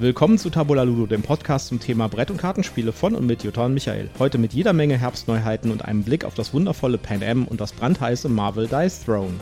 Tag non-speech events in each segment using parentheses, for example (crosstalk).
Willkommen zu Tabula Ludo, dem Podcast zum Thema Brett- und Kartenspiele von und mit Jutta und Michael. Heute mit jeder Menge Herbstneuheiten und einem Blick auf das wundervolle Pan Am und das brandheiße Marvel Dice Throne.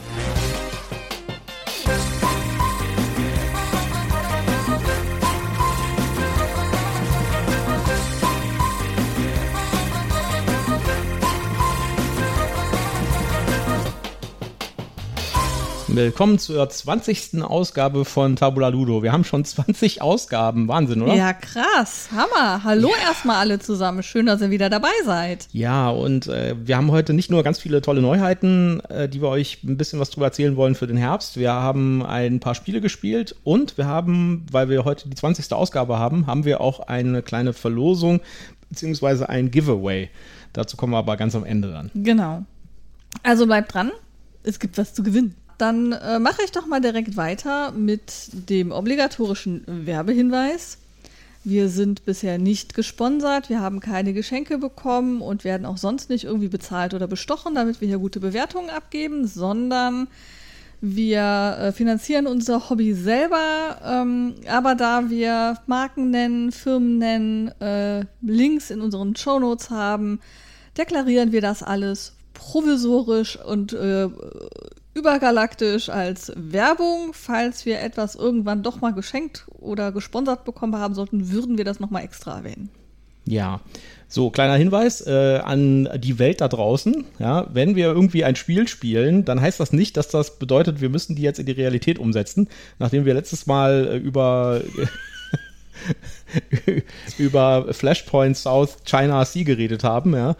Willkommen zur 20. Ausgabe von Tabula Ludo. Wir haben schon 20 Ausgaben. Wahnsinn, oder? Ja, krass. Hammer. Hallo ja. erstmal alle zusammen. Schön, dass ihr wieder dabei seid. Ja, und äh, wir haben heute nicht nur ganz viele tolle Neuheiten, äh, die wir euch ein bisschen was drüber erzählen wollen für den Herbst. Wir haben ein paar Spiele gespielt und wir haben, weil wir heute die 20. Ausgabe haben, haben wir auch eine kleine Verlosung beziehungsweise ein Giveaway. Dazu kommen wir aber ganz am Ende dann. Genau. Also bleibt dran. Es gibt was zu gewinnen. Dann äh, mache ich doch mal direkt weiter mit dem obligatorischen Werbehinweis. Wir sind bisher nicht gesponsert, wir haben keine Geschenke bekommen und werden auch sonst nicht irgendwie bezahlt oder bestochen, damit wir hier gute Bewertungen abgeben, sondern wir äh, finanzieren unser Hobby selber. Ähm, aber da wir Marken nennen, Firmen nennen, äh, Links in unseren Shownotes haben, deklarieren wir das alles provisorisch und äh, übergalaktisch als Werbung. Falls wir etwas irgendwann doch mal geschenkt oder gesponsert bekommen haben sollten, würden wir das nochmal extra erwähnen. Ja, so kleiner Hinweis äh, an die Welt da draußen. Ja, wenn wir irgendwie ein Spiel spielen, dann heißt das nicht, dass das bedeutet, wir müssen die jetzt in die Realität umsetzen. Nachdem wir letztes Mal äh, über (laughs) über Flashpoint South China Sea geredet haben, ja,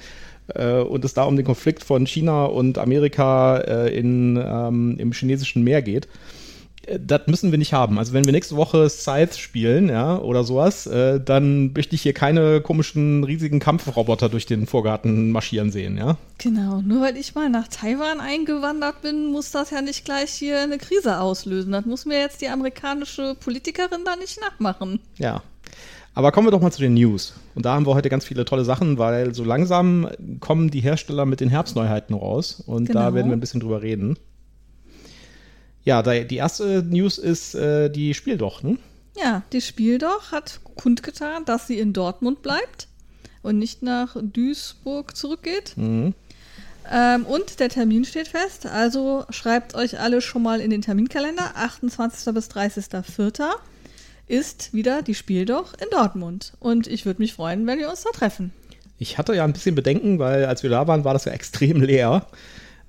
äh, und es da um den Konflikt von China und Amerika äh, in, ähm, im chinesischen Meer geht. Äh, das müssen wir nicht haben. Also wenn wir nächste Woche Scythe spielen, ja, oder sowas, äh, dann möchte ich hier keine komischen riesigen Kampfroboter durch den Vorgarten marschieren sehen, ja. Genau, nur weil ich mal nach Taiwan eingewandert bin, muss das ja nicht gleich hier eine Krise auslösen. Das muss mir jetzt die amerikanische Politikerin da nicht nachmachen. Ja, aber kommen wir doch mal zu den News. Und da haben wir heute ganz viele tolle Sachen, weil so langsam kommen die Hersteller mit den Herbstneuheiten raus. Und genau. da werden wir ein bisschen drüber reden. Ja, die erste News ist äh, die Spieldoch, ne? Ja, die Spieldoch hat kundgetan, dass sie in Dortmund bleibt und nicht nach Duisburg zurückgeht. Mhm. Ähm, und der Termin steht fest, also schreibt euch alle schon mal in den Terminkalender, 28. bis 30.04 ist wieder die Spiel doch in Dortmund. Und ich würde mich freuen, wenn wir uns da treffen. Ich hatte ja ein bisschen Bedenken, weil als wir da waren, war das ja (laughs) extrem leer,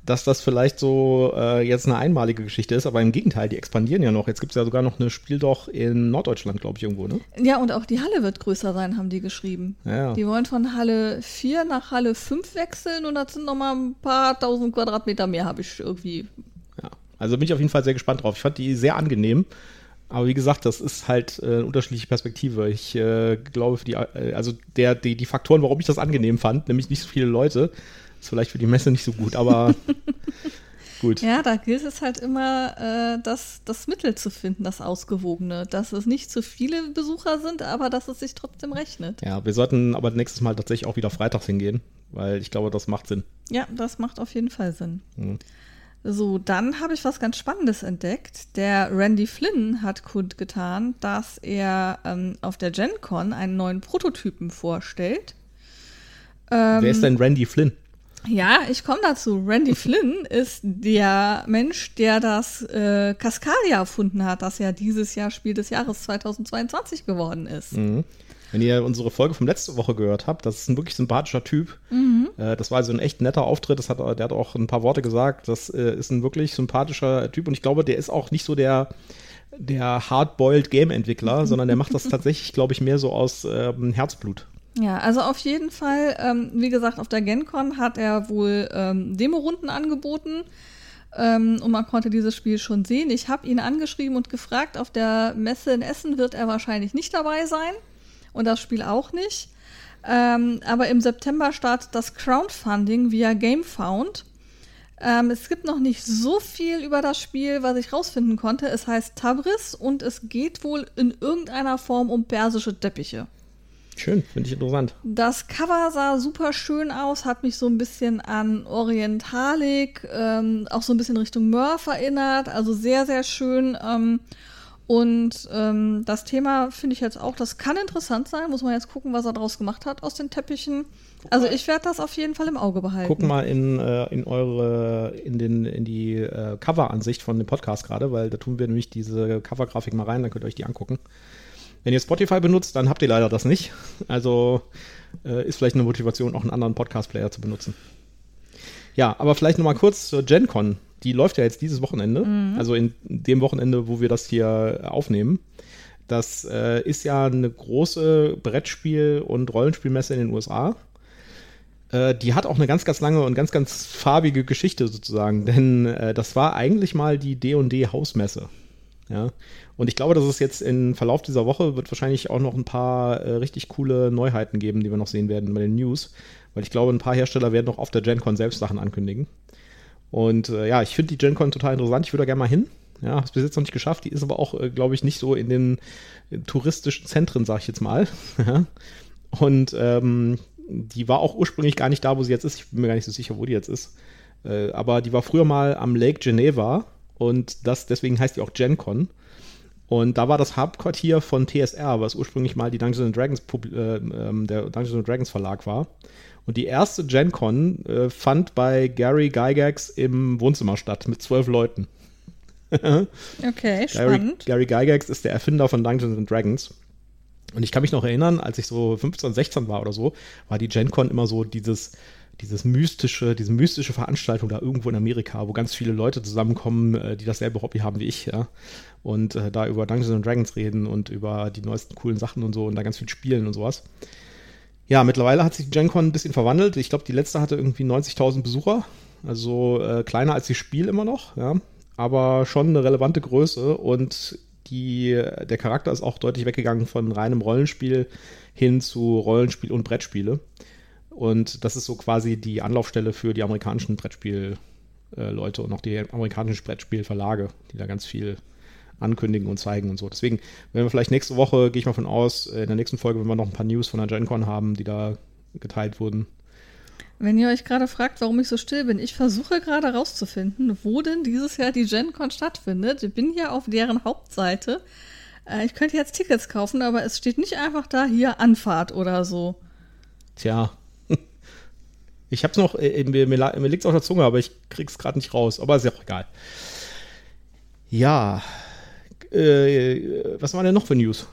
dass das vielleicht so äh, jetzt eine einmalige Geschichte ist. Aber im Gegenteil, die expandieren ja noch. Jetzt gibt es ja sogar noch eine Spiel doch in Norddeutschland, glaube ich, irgendwo, ne? Ja, und auch die Halle wird größer sein, haben die geschrieben. Ja. Die wollen von Halle 4 nach Halle 5 wechseln und das sind nochmal ein paar tausend Quadratmeter mehr, habe ich irgendwie. Ja, also bin ich auf jeden Fall sehr gespannt drauf. Ich fand die sehr angenehm. Aber wie gesagt, das ist halt äh, eine unterschiedliche Perspektive. Ich äh, glaube, für die, äh, also der, die, die Faktoren, warum ich das angenehm fand, nämlich nicht so viele Leute, ist vielleicht für die Messe nicht so gut, aber (laughs) gut. Ja, da gilt es halt immer, äh, das, das Mittel zu finden, das Ausgewogene. Dass es nicht zu viele Besucher sind, aber dass es sich trotzdem rechnet. Ja, wir sollten aber nächstes Mal tatsächlich auch wieder freitags hingehen, weil ich glaube, das macht Sinn. Ja, das macht auf jeden Fall Sinn. Mhm. So, dann habe ich was ganz Spannendes entdeckt. Der Randy Flynn hat kundgetan, dass er ähm, auf der Gen Con einen neuen Prototypen vorstellt. Ähm, Wer ist denn Randy Flynn? Ja, ich komme dazu. Randy (laughs) Flynn ist der Mensch, der das äh, Cascadia erfunden hat, das ja dieses Jahr Spiel des Jahres 2022 geworden ist. Mhm. Wenn ihr unsere Folge von letzte Woche gehört habt, das ist ein wirklich sympathischer Typ. Mhm. Äh, das war also ein echt netter Auftritt. Das hat, der hat auch ein paar Worte gesagt. Das äh, ist ein wirklich sympathischer Typ und ich glaube, der ist auch nicht so der, der hardboiled Game-Entwickler, (laughs) sondern der macht das tatsächlich, glaube ich, mehr so aus ähm, Herzblut. Ja, also auf jeden Fall, ähm, wie gesagt, auf der GenCon hat er wohl ähm, Demo-Runden angeboten ähm, und man konnte dieses Spiel schon sehen. Ich habe ihn angeschrieben und gefragt, auf der Messe in Essen wird er wahrscheinlich nicht dabei sein und das Spiel auch nicht. Ähm, aber im September startet das Crowdfunding via GameFound. Ähm, es gibt noch nicht so viel über das Spiel, was ich rausfinden konnte. Es heißt Tabris und es geht wohl in irgendeiner Form um persische Teppiche. Schön, finde ich interessant. Das Cover sah super schön aus, hat mich so ein bisschen an Orientalik, ähm, auch so ein bisschen Richtung Murph erinnert. Also sehr, sehr schön. Ähm, Und ähm, das Thema finde ich jetzt auch, das kann interessant sein. Muss man jetzt gucken, was er daraus gemacht hat aus den Teppichen. Also ich werde das auf jeden Fall im Auge behalten. Guck mal in, äh, in eure, in, den, in die äh, Cover-Ansicht von dem Podcast gerade, weil da tun wir nämlich diese Cover-Grafik mal rein, dann könnt ihr euch die angucken. Wenn ihr Spotify benutzt, dann habt ihr leider das nicht. Also äh, ist vielleicht eine Motivation, auch einen anderen Podcast-Player zu benutzen. Ja, aber vielleicht nochmal kurz zur GenCon. Die läuft ja jetzt dieses Wochenende, mhm. also in dem Wochenende, wo wir das hier aufnehmen. Das äh, ist ja eine große Brettspiel- und Rollenspielmesse in den USA. Äh, die hat auch eine ganz, ganz lange und ganz, ganz farbige Geschichte sozusagen, (laughs) denn äh, das war eigentlich mal die D&D Hausmesse. Ja, und ich glaube, dass es jetzt im Verlauf dieser Woche wird wahrscheinlich auch noch ein paar äh, richtig coole Neuheiten geben, die wir noch sehen werden bei den News, weil ich glaube, ein paar Hersteller werden noch auf der GenCon selbst Sachen ankündigen. Und äh, ja, ich finde die GenCon total interessant. Ich würde da gerne mal hin. Ja, habe es bis jetzt noch nicht geschafft. Die ist aber auch, äh, glaube ich, nicht so in den in touristischen Zentren, sag ich jetzt mal. (laughs) Und ähm, die war auch ursprünglich gar nicht da, wo sie jetzt ist. Ich bin mir gar nicht so sicher, wo die jetzt ist. Äh, aber die war früher mal am Lake Geneva und das, deswegen heißt die auch GenCon. Und da war das Hauptquartier von TSR, was ursprünglich mal die Dungeons Dragons, äh, äh, der Dungeons Dragons Verlag war. Und die erste Gen Con äh, fand bei Gary Gygax im Wohnzimmer statt mit zwölf Leuten. (laughs) okay, spannend. Gary, Gary Gygax ist der Erfinder von Dungeons and Dragons. Und ich kann mich noch erinnern, als ich so 15, 16 war oder so, war die Gen Con immer so dieses, dieses mystische, diese mystische Veranstaltung da irgendwo in Amerika, wo ganz viele Leute zusammenkommen, äh, die dasselbe Hobby haben wie ich, ja. Und äh, da über Dungeons and Dragons reden und über die neuesten coolen Sachen und so und da ganz viel spielen und sowas. Ja, mittlerweile hat sich GenCon ein bisschen verwandelt. Ich glaube, die letzte hatte irgendwie 90.000 Besucher. Also äh, kleiner als die Spiel immer noch, ja. Aber schon eine relevante Größe und die, der Charakter ist auch deutlich weggegangen von reinem Rollenspiel hin zu Rollenspiel und Brettspiele. Und das ist so quasi die Anlaufstelle für die amerikanischen Brettspielleute äh, und auch die amerikanischen Brettspielverlage, die da ganz viel ankündigen und zeigen und so. Deswegen, wenn wir vielleicht nächste Woche, gehe ich mal von aus, äh, in der nächsten Folge, wenn wir noch ein paar News von der GenCon haben, die da geteilt wurden. Wenn ihr euch gerade fragt, warum ich so still bin, ich versuche gerade rauszufinden, wo denn dieses Jahr die GenCon stattfindet. Ich bin hier auf deren Hauptseite. Äh, ich könnte jetzt Tickets kaufen, aber es steht nicht einfach da hier Anfahrt oder so. Tja. Ich hab's noch, äh, mir, mir, mir liegt's auf der Zunge, aber ich krieg's gerade nicht raus. Aber ist ja auch egal. Ja, äh, was waren denn noch für News?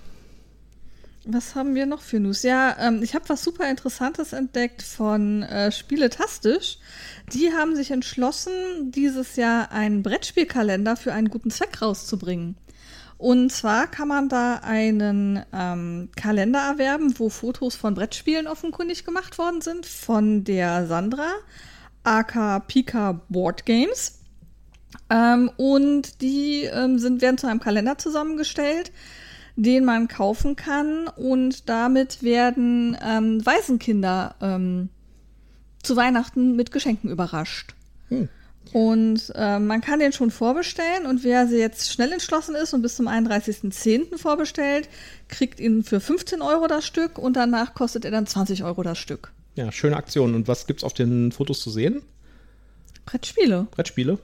Was haben wir noch für News? Ja, ähm, ich habe was super Interessantes entdeckt von äh, Spieletastisch. Die haben sich entschlossen, dieses Jahr einen Brettspielkalender für einen guten Zweck rauszubringen. Und zwar kann man da einen ähm, Kalender erwerben, wo Fotos von Brettspielen offenkundig gemacht worden sind, von der Sandra, aka Pika Board Games. Ähm, und die ähm, sind, werden zu einem Kalender zusammengestellt, den man kaufen kann. Und damit werden ähm, Waisenkinder ähm, zu Weihnachten mit Geschenken überrascht. Hm. Und äh, man kann den schon vorbestellen und wer jetzt schnell entschlossen ist und bis zum 31.10. vorbestellt, kriegt ihn für 15 Euro das Stück und danach kostet er dann 20 Euro das Stück. Ja, schöne Aktion. Und was gibt es auf den Fotos zu sehen? Brettspiele. Brettspiele?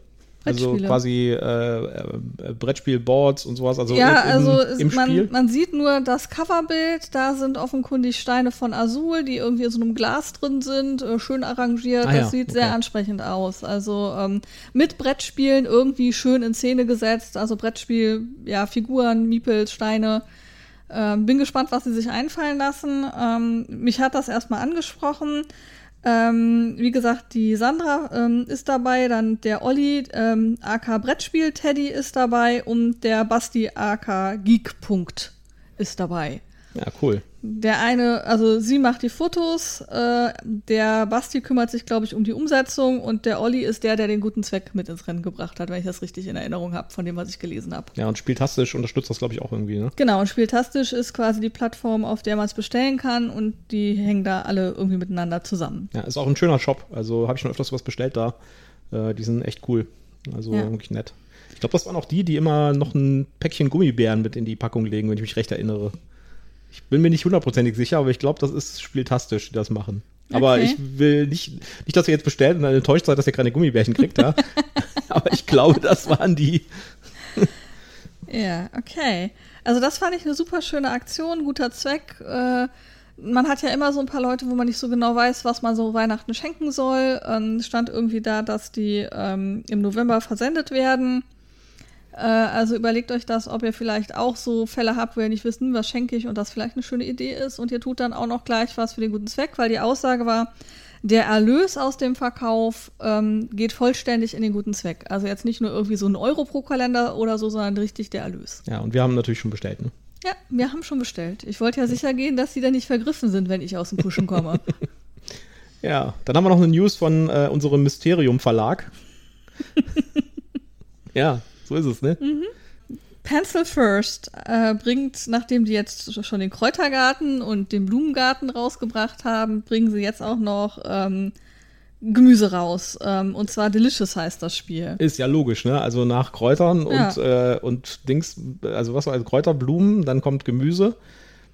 Also quasi äh, äh, Brettspielboards und sowas. Also ja, im, also im man, Spiel. man sieht nur das Coverbild. Da sind offenkundig Steine von Azul, die irgendwie in so einem Glas drin sind, äh, schön arrangiert. Ah, das ja, sieht okay. sehr ansprechend aus. Also ähm, mit Brettspielen irgendwie schön in Szene gesetzt. Also Brettspiel, ja, Figuren, Miepels, Steine. Ähm, bin gespannt, was sie sich einfallen lassen. Ähm, mich hat das erstmal angesprochen. Ähm, wie gesagt, die Sandra ähm, ist dabei, dann der Olli, ähm, AK Brettspiel Teddy ist dabei und der Basti AK Geek. ist dabei. Ja, cool. Der eine, also sie macht die Fotos, äh, der Basti kümmert sich, glaube ich, um die Umsetzung und der Olli ist der, der den guten Zweck mit ins Rennen gebracht hat, wenn ich das richtig in Erinnerung habe, von dem, was ich gelesen habe. Ja, und Spieltastisch unterstützt das, glaube ich, auch irgendwie, ne? Genau, und Spieltastisch ist quasi die Plattform, auf der man es bestellen kann und die hängen da alle irgendwie miteinander zusammen. Ja, ist auch ein schöner Shop. Also habe ich schon öfters was bestellt da. Äh, die sind echt cool. Also ja. wirklich nett. Ich glaube, das waren auch die, die immer noch ein Päckchen Gummibären mit in die Packung legen, wenn ich mich recht erinnere. Ich bin mir nicht hundertprozentig sicher, aber ich glaube, das ist spieltastisch, die das machen. Aber okay. ich will nicht, nicht, dass ihr jetzt bestellt und dann enttäuscht seid, dass ihr keine Gummibärchen kriegt, ja. (laughs) aber ich glaube, das waren die. Ja, okay. Also das fand ich eine super schöne Aktion, guter Zweck. Äh, man hat ja immer so ein paar Leute, wo man nicht so genau weiß, was man so Weihnachten schenken soll. Ähm, stand irgendwie da, dass die ähm, im November versendet werden. Äh, also überlegt euch das, ob ihr vielleicht auch so Fälle habt, wo ihr nicht wisst, hm, was schenke ich und das vielleicht eine schöne Idee ist. Und ihr tut dann auch noch gleich was für den guten Zweck, weil die Aussage war, der Erlös aus dem Verkauf ähm, geht vollständig in den guten Zweck. Also jetzt nicht nur irgendwie so ein Euro pro Kalender oder so, sondern richtig der Erlös. Ja, und wir haben natürlich schon bestellt, ne? Ja, wir haben schon bestellt. Ich wollte ja sicher gehen, dass die da nicht vergriffen sind, wenn ich aus dem Pushen komme. (laughs) ja, dann haben wir noch eine News von äh, unserem Mysterium Verlag. (laughs) ja, so ist es, ne? Mhm. Pencil First äh, bringt, nachdem die jetzt schon den Kräutergarten und den Blumengarten rausgebracht haben, bringen sie jetzt auch noch ähm, Gemüse raus. Ähm, und zwar Delicious heißt das Spiel. Ist ja logisch, ne? Also nach Kräutern ja. und, äh, und Dings, also was war also Kräuter, Blumen, dann kommt Gemüse.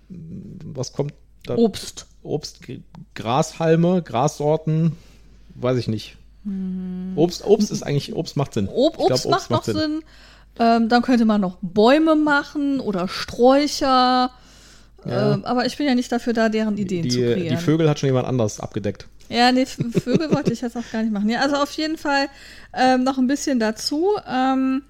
Was kommt da? Obst. Obst, Grashalme, Grassorten, weiß ich nicht. Hm. Obst, Obst ist eigentlich, Obst macht Sinn. Ob, Obst, glaub, Obst, macht, macht noch Sinn. Sinn. Ähm, dann könnte man noch Bäume machen oder Sträucher. Ja. Ähm, aber ich bin ja nicht dafür da, deren Ideen die, zu kreieren. Die Vögel hat schon jemand anders abgedeckt. Ja, nee, Vögel wollte ich jetzt auch gar nicht machen. Ja, also auf jeden Fall ähm, noch ein bisschen dazu. Ähm,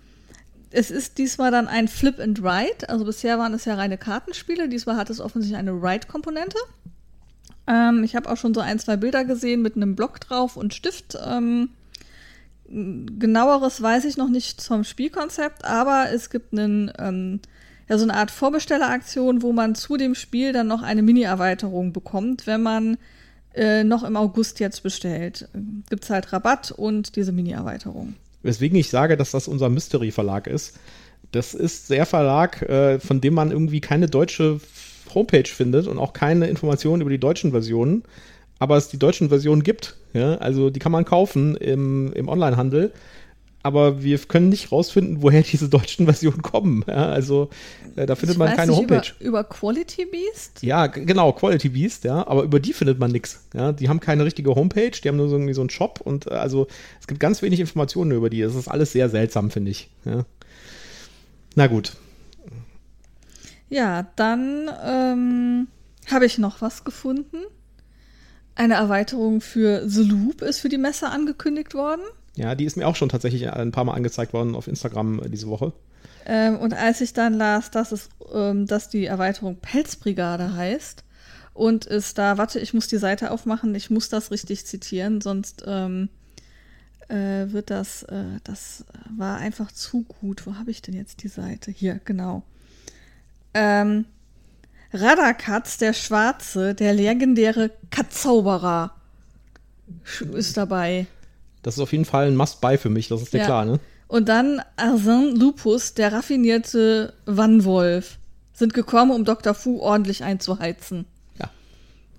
es ist diesmal dann ein Flip and Write. Also bisher waren es ja reine Kartenspiele. Diesmal hat es offensichtlich eine Write-Komponente. Ähm, ich habe auch schon so ein, zwei Bilder gesehen mit einem Block drauf und Stift. Ähm, genaueres weiß ich noch nicht zum Spielkonzept, aber es gibt einen, ähm, ja, so eine Art Vorbestelleraktion, wo man zu dem Spiel dann noch eine Mini-Erweiterung bekommt, wenn man äh, noch im August jetzt bestellt. Gibt es halt Rabatt und diese Mini-Erweiterung. Weswegen ich sage, dass das unser Mystery-Verlag ist. Das ist der Verlag, äh, von dem man irgendwie keine deutsche Homepage findet und auch keine Informationen über die deutschen Versionen. Aber es die deutschen Versionen gibt. Ja? Also die kann man kaufen im, im Onlinehandel aber wir können nicht rausfinden, woher (laughs) diese deutschen Versionen kommen. Ja, also äh, da findet ich man keine Homepage. Über, über, Quality Beast? Ja, genau, Quality Beast, ja, aber über die findet man nichts. Ja, die haben keine richtige Homepage, die haben nur so, irgendwie so einen Shop und äh, also es gibt ganz wenig Informationen über die. Das ist alles sehr seltsam, finde ich. Ja. Na gut. Ja, dann ähm, habe ich noch was gefunden. Eine Erweiterung für The Loop ist für die Messe angekündigt worden. Ja, die ist mir auch schon tatsächlich ein paar Mal angezeigt worden auf Instagram äh, diese Woche. Ähm, und als ich dann las, dass, es, ähm, dass die Erweiterung Pelzbrigade heißt und ist da, warte, ich muss die Seite aufmachen, ich muss das richtig zitieren, sonst ähm, äh, wird das, äh, das war einfach zu gut. Wo habe ich denn jetzt die Seite? Hier, genau. Ähm, Radakatz, der Schwarze, der legendäre Katzauberer, ist dabei. Das ist auf jeden Fall ein Must-Buy für mich, das ist dir ja. klar, ne? Und dann Arsène Lupus, der raffinierte Wannwolf, sind gekommen, um Dr. Fu ordentlich einzuheizen. Ja.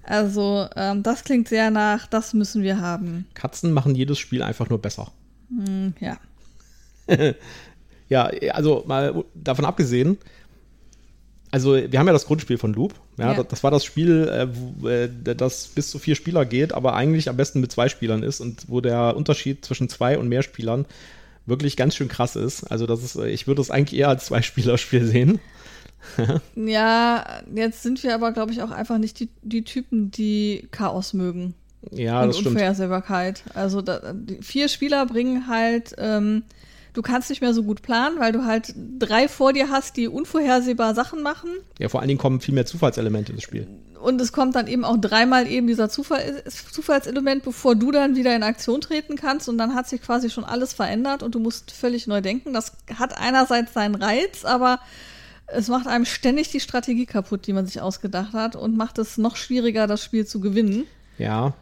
Also, ähm, das klingt sehr nach, das müssen wir haben. Katzen machen jedes Spiel einfach nur besser. Hm, ja. (laughs) ja, also mal davon abgesehen, also wir haben ja das Grundspiel von Loop. Ja, ja. Das, war das Spiel, äh, wo, äh, das bis zu vier Spieler geht, aber eigentlich am besten mit zwei Spielern ist und wo der Unterschied zwischen zwei und mehr Spielern wirklich ganz schön krass ist. Also das ist, äh, ich würde es eigentlich eher als Zwei-Spieler-Spiel sehen. (laughs) ja, jetzt sind wir aber, glaube ich, auch einfach nicht die, die Typen, die Chaos mögen. Ja, und das stimmt. Unvorhersehbarkeit. Also da, vier Spieler bringen halt ähm, du kannst nicht mehr so gut planen, weil du halt drei vor dir hast, die unvorhersehbar Sachen machen. Ja, vor allen Dingen kommen viel mehr Zufallselemente ins Spiel. Und es kommt dann eben auch dreimal eben dieser Zufall, Zufallselement, bevor du dann wieder in Aktion treten kannst. Und dann hat sich quasi schon alles verändert und du musst völlig neu denken. Das hat einerseits seinen Reiz, aber es macht einem ständig die Strategie kaputt, die man sich ausgedacht hat und macht es noch schwieriger, das Spiel zu gewinnen. Ja,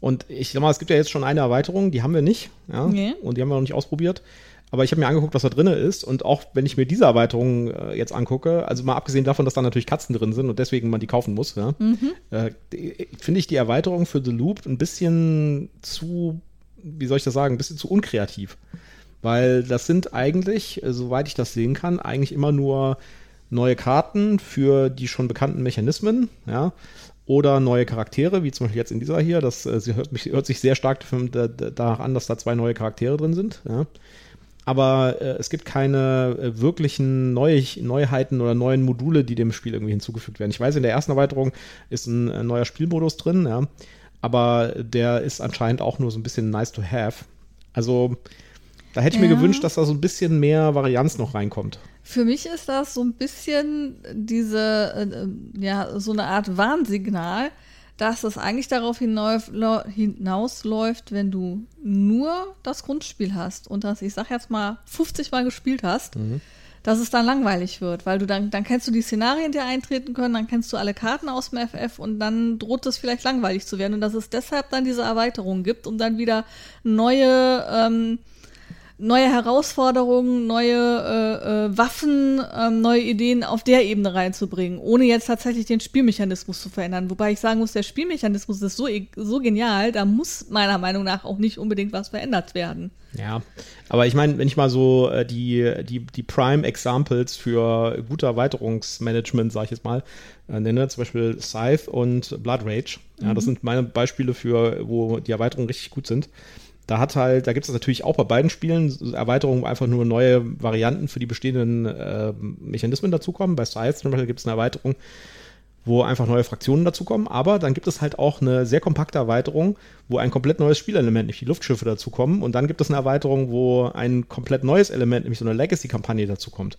und ich sag mal, es gibt ja jetzt schon eine Erweiterung, die haben wir nicht. Ja? Nee. Und die haben wir noch nicht ausprobiert. Aber ich habe mir angeguckt, was da drin ist. Und auch wenn ich mir diese Erweiterung äh, jetzt angucke, also mal abgesehen davon, dass da natürlich Katzen drin sind und deswegen man die kaufen muss, ja, mhm. äh, finde ich die Erweiterung für The Loop ein bisschen zu, wie soll ich das sagen, ein bisschen zu unkreativ. Weil das sind eigentlich, äh, soweit ich das sehen kann, eigentlich immer nur neue Karten für die schon bekannten Mechanismen, ja, oder neue Charaktere, wie zum Beispiel jetzt in dieser hier. Das äh, hört, mich, hört sich sehr stark danach an, dass da zwei neue Charaktere drin sind. Ja. Aber äh, es gibt keine äh, wirklichen Neu Neuheiten oder neuen Module, die dem Spiel irgendwie hinzugefügt werden. Ich weiß, in der ersten Erweiterung ist ein, ein neuer Spielmodus drin, ja, aber der ist anscheinend auch nur so ein bisschen nice to have. Also da hätte ich Ja. mir gewünscht, dass da so ein bisschen mehr Varianz noch reinkommt. Für mich ist das so ein bisschen diese, äh, äh, ja, so eine Art Warnsignal, dass es eigentlich darauf hinausläuft, wenn du nur das Grundspiel hast und das, ich sag jetzt mal, 50 Mal gespielt hast, dass es dann langweilig wird, weil du dann, dann kennst du die Szenarien, die eintreten können, dann kennst du alle Karten aus dem FF und dann droht es vielleicht langweilig zu werden und dass es deshalb dann diese Erweiterung gibt, um dann wieder neue, ähm, neue Herausforderungen, neue äh, äh, Waffen, ähm, neue Ideen auf der Ebene reinzubringen, ohne jetzt tatsächlich den Spielmechanismus zu verändern. Wobei ich sagen muss, der Spielmechanismus ist so, e- so genial, da muss meiner Meinung nach auch nicht unbedingt was verändert werden. Ja, aber ich meine, wenn ich mal so äh, die, die, die Prime-Examples für gute Erweiterungsmanagement, sag ich jetzt mal, äh, nenne, zum Beispiel Scythe und Blood Rage. Ja, das sind meine Beispiele für, wo die Erweiterungen richtig gut sind. Da hat halt, da gibt es natürlich auch bei beiden Spielen Erweiterungen, wo einfach nur neue Varianten für die bestehenden äh, Mechanismen dazukommen. Bei Scythe zum Beispiel gibt es eine Erweiterung, wo einfach neue Fraktionen dazukommen. Aber dann gibt es halt auch eine sehr kompakte Erweiterung, wo ein komplett neues Spielelement, nämlich die Luftschiffe, dazukommen. Und dann gibt es eine Erweiterung, wo ein komplett neues Element, nämlich so eine Legacy-Kampagne dazukommt.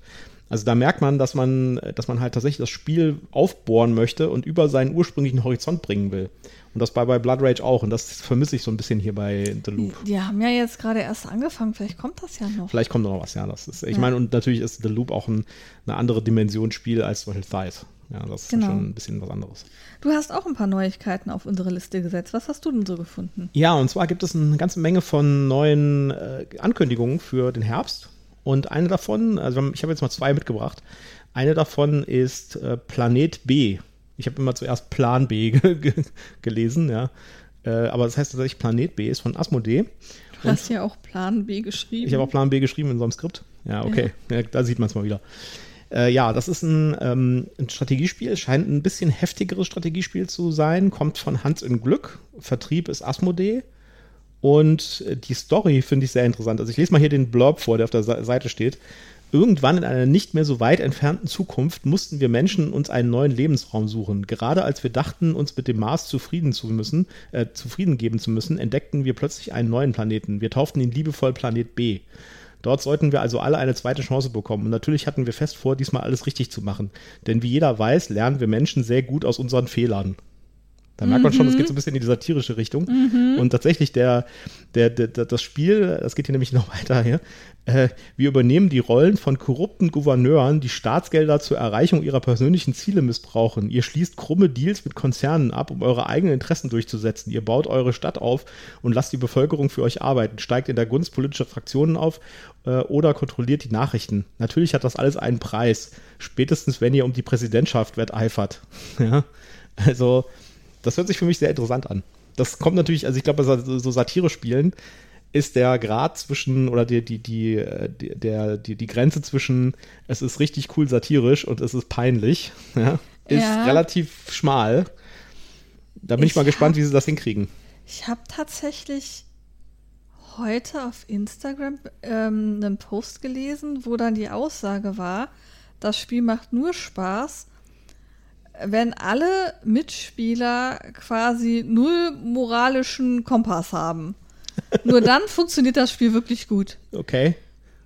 Also da merkt man, dass man, dass man halt tatsächlich das Spiel aufbohren möchte und über seinen ursprünglichen Horizont bringen will. Und das bei, bei Blood Rage auch. Und das vermisse ich so ein bisschen hier bei The Loop. Die haben ja jetzt gerade erst angefangen, vielleicht kommt das ja noch. Vielleicht kommt noch was, ja. Das ist, ich Ja. meine, und natürlich ist The Loop auch ein, eine andere Dimension Spiel als zum Beispiel Thighs. Ja, das ist Genau. schon ein bisschen was anderes. Du hast auch ein paar Neuigkeiten auf unsere Liste gesetzt. Was hast du denn so gefunden? Ja, und zwar gibt es eine ganze Menge von neuen äh, Ankündigungen für den Herbst. Und eine davon, also ich habe jetzt mal zwei mitgebracht. Eine davon ist äh, Planet B. Ich habe immer zuerst Plan B (laughs) ge- ge- gelesen, ja. Äh, aber das heißt tatsächlich Planet B ist von Asmodee. Du hast ja auch Plan B geschrieben. Ich habe auch Plan B geschrieben in so einem Skript. Ja, okay. Ja, da sieht man es mal wieder. Äh, ja, das ist ein, ähm, ein Strategiespiel. Scheint ein bisschen heftigeres Strategiespiel zu sein. Kommt von Hans im Glück. Vertrieb ist Asmodee. Und äh, die Story finde ich sehr interessant. Also ich lese mal hier den Blurb vor, der auf der Se- Seite steht. Irgendwann in einer nicht mehr so weit entfernten Zukunft mussten wir Menschen uns einen neuen Lebensraum suchen. Gerade als wir dachten, uns mit dem Mars zufrieden zu müssen, äh, zufrieden geben zu müssen, entdeckten wir plötzlich einen neuen Planeten. Wir tauften ihn liebevoll Planet B. Dort sollten wir also alle eine zweite Chance bekommen. Und natürlich hatten wir fest vor, diesmal alles richtig zu machen. Denn wie jeder weiß, lernen wir Menschen sehr gut aus unseren Fehlern. Da merkt man schon, es geht so ein bisschen in die satirische Richtung. Und tatsächlich, der, der, der, der, das Spiel, das geht hier nämlich (laughs) noch weiter hier, äh, wir übernehmen die Rollen von korrupten Gouverneuren, die Staatsgelder zur Erreichung ihrer persönlichen Ziele missbrauchen. Ihr schließt krumme Deals mit Konzernen ab, um eure eigenen Interessen durchzusetzen. Ihr baut eure Stadt auf und lasst die Bevölkerung für euch arbeiten. Steigt in der Gunst politischer Fraktionen auf äh, oder kontrolliert die Nachrichten. Natürlich hat das alles einen Preis. Spätestens, wenn ihr um die Präsidentschaft wetteifert. (laughs) ja, also das hört sich für mich sehr interessant an. Das kommt natürlich, also ich glaube, bei so Satire-Spielen ist der Grad zwischen, oder die, die, die, äh, die, der, die, die Grenze zwischen, es ist richtig cool satirisch und es ist peinlich, (laughs) ja, ist Ja. relativ schmal. Da bin ich, Ich mal gespannt, hab- wie sie das hinkriegen. Ich habe tatsächlich heute auf Instagram ähm, einen Post gelesen, wo dann die Aussage war, das Spiel macht nur Spaß, wenn alle Mitspieler quasi null moralischen Kompass haben. (laughs) Nur dann funktioniert das Spiel wirklich gut. Okay.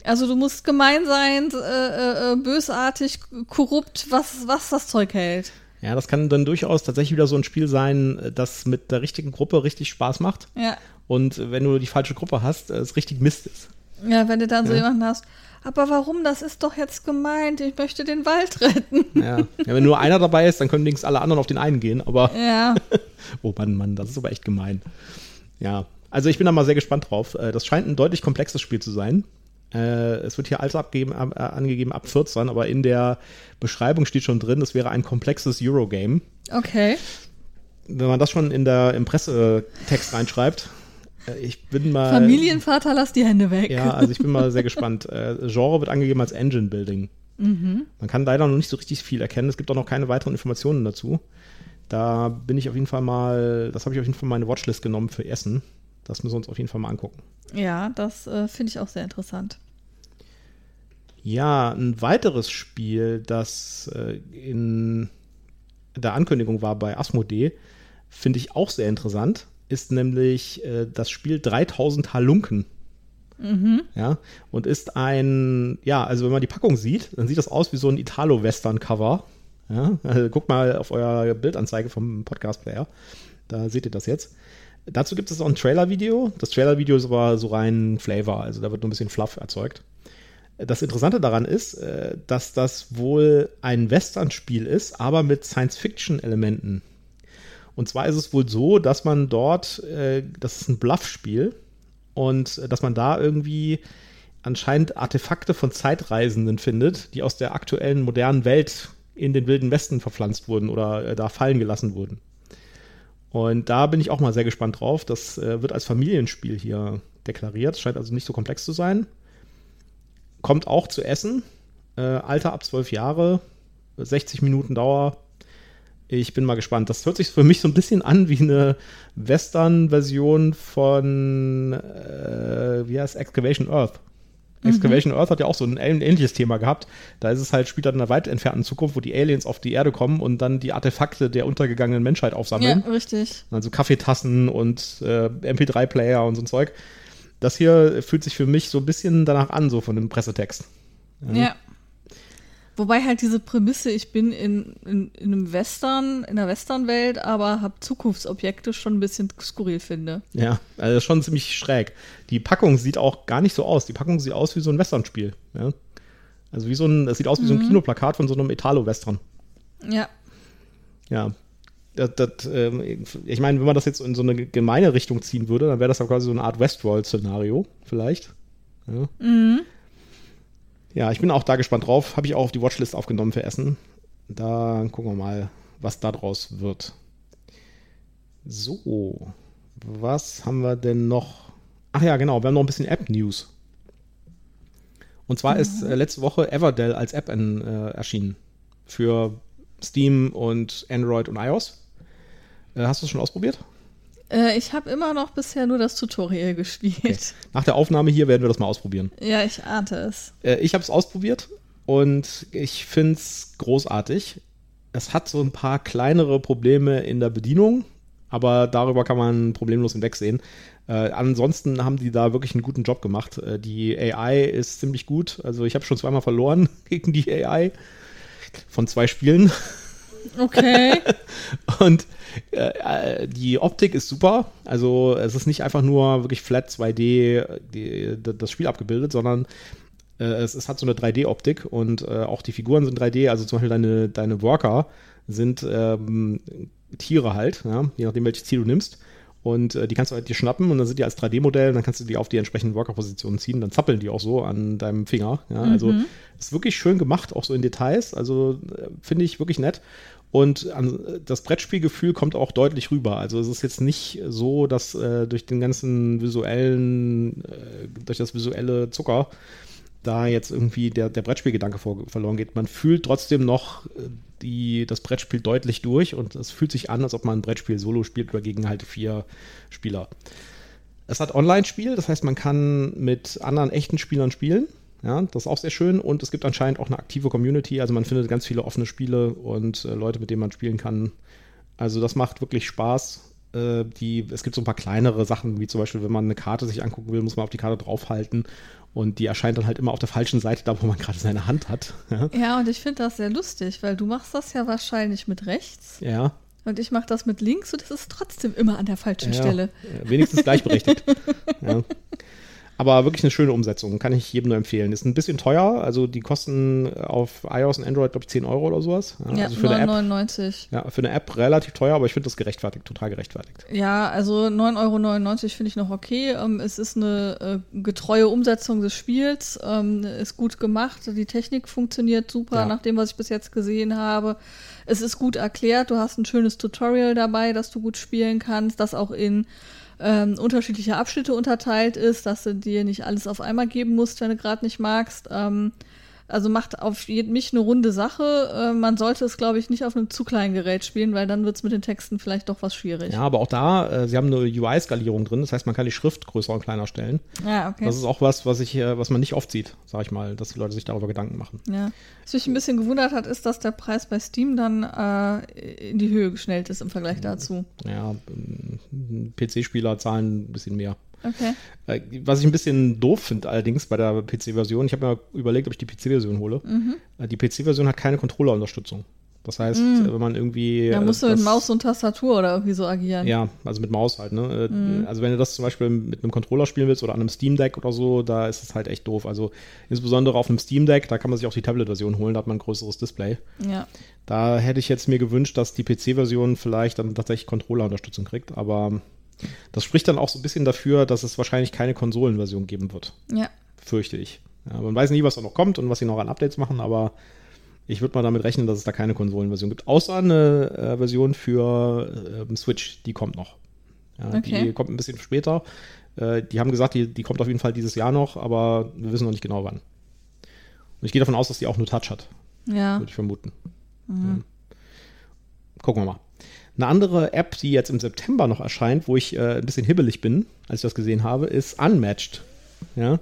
Also du musst gemein sein, äh, äh, äh, bösartig, korrupt, was, was das Zeug hält. Ja, das kann dann durchaus tatsächlich wieder so ein Spiel sein, das mit der richtigen Gruppe richtig Spaß macht. Ja. Und wenn du die falsche Gruppe hast, es richtig Mist ist. Ja, wenn du dann so Ja. jemanden hast, aber warum? Das ist doch jetzt gemeint. Ich möchte den Wald retten. (laughs) Ja. ja, wenn nur einer dabei ist, dann können links alle anderen auf den einen gehen, aber Ja. (laughs) Oh Mann, Mann, das ist aber echt gemein. Ja, also ich bin da mal sehr gespannt drauf. Äh, Das scheint ein deutlich komplexes Spiel zu sein. Äh, Es wird hier Alter abgeben, ab- äh, angegeben ab 14, aber in der Beschreibung steht schon drin, es wäre ein komplexes Eurogame. Okay. Wenn man das schon in der, im Pressetext reinschreibt, ich bin mal. Familienvater, lass die Hände weg. Ja, also ich bin mal sehr gespannt. Äh, Genre wird angegeben als Engine Building. Man kann leider noch nicht so richtig viel erkennen. Es gibt auch noch keine weiteren Informationen dazu. Da bin ich auf jeden Fall mal, das habe ich auf jeden Fall meine Watchlist genommen für Essen. Das müssen wir uns auf jeden Fall mal angucken. Ja, das äh, finde ich auch sehr interessant. Ja, ein weiteres Spiel, das äh, in der Ankündigung war bei Asmodee, finde ich auch sehr interessant, ist nämlich äh, das Spiel 3000 Halunken. Mhm. Ja, und ist ein, ja, also wenn man die Packung sieht, dann sieht das aus wie so ein Italo-Western-Cover. Ja, also guckt mal auf euer Bildanzeige vom Podcast-Player. Da seht ihr das jetzt. Dazu gibt es auch ein Trailer-Video. Das Trailer-Video ist aber so rein Flavor, also da wird nur ein bisschen Fluff erzeugt. Das Interessante daran ist, äh, dass das wohl ein Western-Spiel ist, aber mit Science-Fiction-Elementen. Und zwar ist es wohl so, dass man dort, äh, das ist ein Bluff-Spiel, und äh, dass man da irgendwie anscheinend Artefakte von Zeitreisenden findet, die aus der aktuellen modernen Welt in den wilden Westen verpflanzt wurden oder da fallen gelassen wurden. Und da bin ich auch mal sehr gespannt drauf. Das wird als Familienspiel hier deklariert. Scheint also nicht so komplex zu sein. Kommt auch zu Essen. Äh, Alter ab 12 Jahre, 60 Minuten Dauer. Ich bin mal gespannt. Das hört sich für mich so ein bisschen an wie eine Western-Version von, äh, wie heißt Excavation Earth. Mhm. Excavation Earth hat ja auch so ein ähnliches Thema gehabt. Da ist es halt, spielt in einer weit entfernten Zukunft, wo die Aliens auf die Erde kommen und dann die Artefakte der untergegangenen Menschheit aufsammeln. Ja, richtig. Also Kaffeetassen und äh, MP3-Player und so ein Zeug. Das hier fühlt sich für mich so ein bisschen danach an, so von dem Pressetext. Ja. ja. Wobei halt diese Prämisse, ich bin in, in, in einem Western, in der Westernwelt, aber habe Zukunftsobjekte schon ein bisschen skurril finde. Ja, also schon ziemlich schräg. Die Packung sieht auch gar nicht so aus. Die Packung sieht aus wie so ein Westernspiel. Ja? Also wie so ein, es sieht aus wie mhm. so ein mhm. Kinoplakat von so einem Italo-Western. Ja. Ja, das, das, ähm, ich meine, wenn man das jetzt in so eine gemeine Richtung ziehen würde, dann wäre das ja quasi so eine Art Westworld-Szenario, vielleicht. Ja. Mhm. Ja, ich bin auch da gespannt drauf. Habe ich auch auf die Watchlist aufgenommen für Essen. Da gucken wir mal, was da draus wird. So, was haben wir denn noch? Ach ja, genau, wir haben noch ein bisschen App-News. Und zwar ist äh, letzte Woche Everdell als App in, äh, erschienen. Für Steam und Android und iOS. Äh, hast du es schon ausprobiert? Äh, ich habe immer noch bisher nur das Tutorial (laughs) gespielt. Okay. Nach der Aufnahme hier werden wir das mal ausprobieren. Ja, ich ahnte es. Äh, ich habe es ausprobiert und ich finde es großartig. Es hat so ein paar kleinere Probleme in der Bedienung, aber darüber kann man problemlos hinwegsehen. Äh, ansonsten haben die da wirklich einen guten Job gemacht. Äh, die AI ist ziemlich gut. Also ich habe schon zweimal verloren (laughs) gegen die AI von zwei Spielen. Okay. (laughs) und äh, äh, die Optik ist super. Also es ist nicht einfach nur wirklich flat 2D die, das Spiel abgebildet, sondern äh, es, es, hat so eine 3D-Optik und äh, auch die Figuren sind 3D. Also zum Beispiel deine, deine Worker sind ähm, Tiere halt, ja, je nachdem welches Ziel du nimmst. Und äh, die kannst du halt dir schnappen und dann sind die als 3D-Modell und dann kannst du die auf die entsprechenden Worker-Positionen ziehen. Dann zappeln die auch so an deinem Finger. Ja? Also mhm. ist wirklich schön gemacht, auch so in Details. Also äh, finde ich wirklich nett. Und das Brettspielgefühl kommt auch deutlich rüber. Also es ist jetzt nicht so, dass äh, durch den ganzen visuellen, äh, durch das visuelle Zucker da jetzt irgendwie der, der Brettspielgedanke vor, verloren geht. Man fühlt trotzdem noch äh, die, das Brettspiel deutlich durch und es fühlt sich an, als ob man ein Brettspiel solo spielt oder gegen halt vier Spieler. Es hat Online-Spiel, das heißt, man kann mit anderen echten Spielern spielen. Ja, das ist auch sehr schön und es gibt anscheinend auch eine aktive Community. Also man findet ganz viele offene Spiele und äh, Leute, mit denen man spielen kann. Also das macht wirklich Spaß. Äh, die, es gibt so ein paar kleinere Sachen, wie zum Beispiel, wenn man eine Karte sich angucken will, muss man auf die Karte draufhalten und die erscheint dann halt immer auf der falschen Seite, da wo man gerade seine Hand hat. (laughs) Ja, ja und ich finde das sehr lustig, weil du machst das ja wahrscheinlich mit rechts. Ja. Und ich mache das mit links und es ist trotzdem immer an der falschen ja, Stelle. Wenigstens gleichberechtigt. (laughs) ja. Aber wirklich eine schöne Umsetzung, kann ich jedem nur empfehlen. Ist ein bisschen teuer, also die kosten auf iOS und Android, glaube ich, 10 Euro oder sowas. Ja, ja also für 9,99. Eine App, ja, für eine App relativ teuer, aber ich finde das gerechtfertigt, total gerechtfertigt. Ja, also 9,99 Euro finde ich noch okay. Ähm, es ist eine äh, getreue Umsetzung des Spiels, ähm, ist gut gemacht, die Technik funktioniert super, ja. nach dem, was ich bis jetzt gesehen habe. Es ist gut erklärt, du hast ein schönes Tutorial dabei, das du gut spielen kannst, das auch in ähm, unterschiedliche Abschnitte unterteilt ist, dass du dir nicht alles auf einmal geben musst, wenn du gerade nicht magst. Ähm, Also macht auf mich eine runde Sache. Äh, man sollte es, glaube ich, nicht auf einem zu kleinen Gerät spielen, weil dann wird es mit den Texten vielleicht doch was schwierig. Ja, aber auch da, äh, sie haben eine UI-Skalierung drin, das heißt, man kann die Schrift größer und kleiner stellen. Ja, okay. Das ist auch was, was ich, äh, was man nicht oft sieht, sag ich mal, dass die Leute sich darüber Gedanken machen. Ja. Was mich ein bisschen gewundert hat, ist, dass der Preis bei Steam dann äh, in die Höhe geschnellt ist im Vergleich dazu. Ja, ähm, PC-Spieler zahlen ein bisschen mehr. Okay. Äh, Was ich ein bisschen doof finde allerdings bei der PC-Version, ich habe mir überlegt, ob ich die PC-Version hole. Mhm. Äh, Die PC-Version hat keine Controller-Unterstützung. Das heißt, äh, wenn man irgendwie. Da musst du mit das- Maus und Tastatur oder irgendwie so agieren. Ja, also mit Maus halt, ne? Mhm. Also wenn du das zum Beispiel mit einem Controller spielen willst oder an einem Steam Deck oder so, da ist es halt echt doof. Also insbesondere auf einem Steam Deck, da kann man sich auch die Tablet-Version holen, da hat man ein größeres Display. ja. Da hätte ich jetzt mir gewünscht, dass die PC-Version vielleicht dann tatsächlich Controller-Unterstützung kriegt, aber das spricht dann auch so ein bisschen dafür, dass es wahrscheinlich keine Konsolenversion geben wird, ja. fürchte ich. Ja, man weiß nie, was da noch kommt und was sie noch an Updates machen, aber ich würde mal damit rechnen, dass es da keine Konsolenversion gibt. Außer eine äh, Version für ähm, Switch, die kommt noch. Ja, Okay. Die kommt ein bisschen später. Äh, die haben gesagt, die, die kommt auf jeden Fall dieses Jahr noch, aber wir wissen noch nicht genau wann. Und ich gehe davon aus, dass die auch nur Touch hat Ja. würde ich vermuten. Ja. Gucken wir mal. Eine andere App, die jetzt im September noch erscheint, wo ich äh, ein bisschen hibbelig bin, als ich das gesehen habe, ist Unmatched. Ja.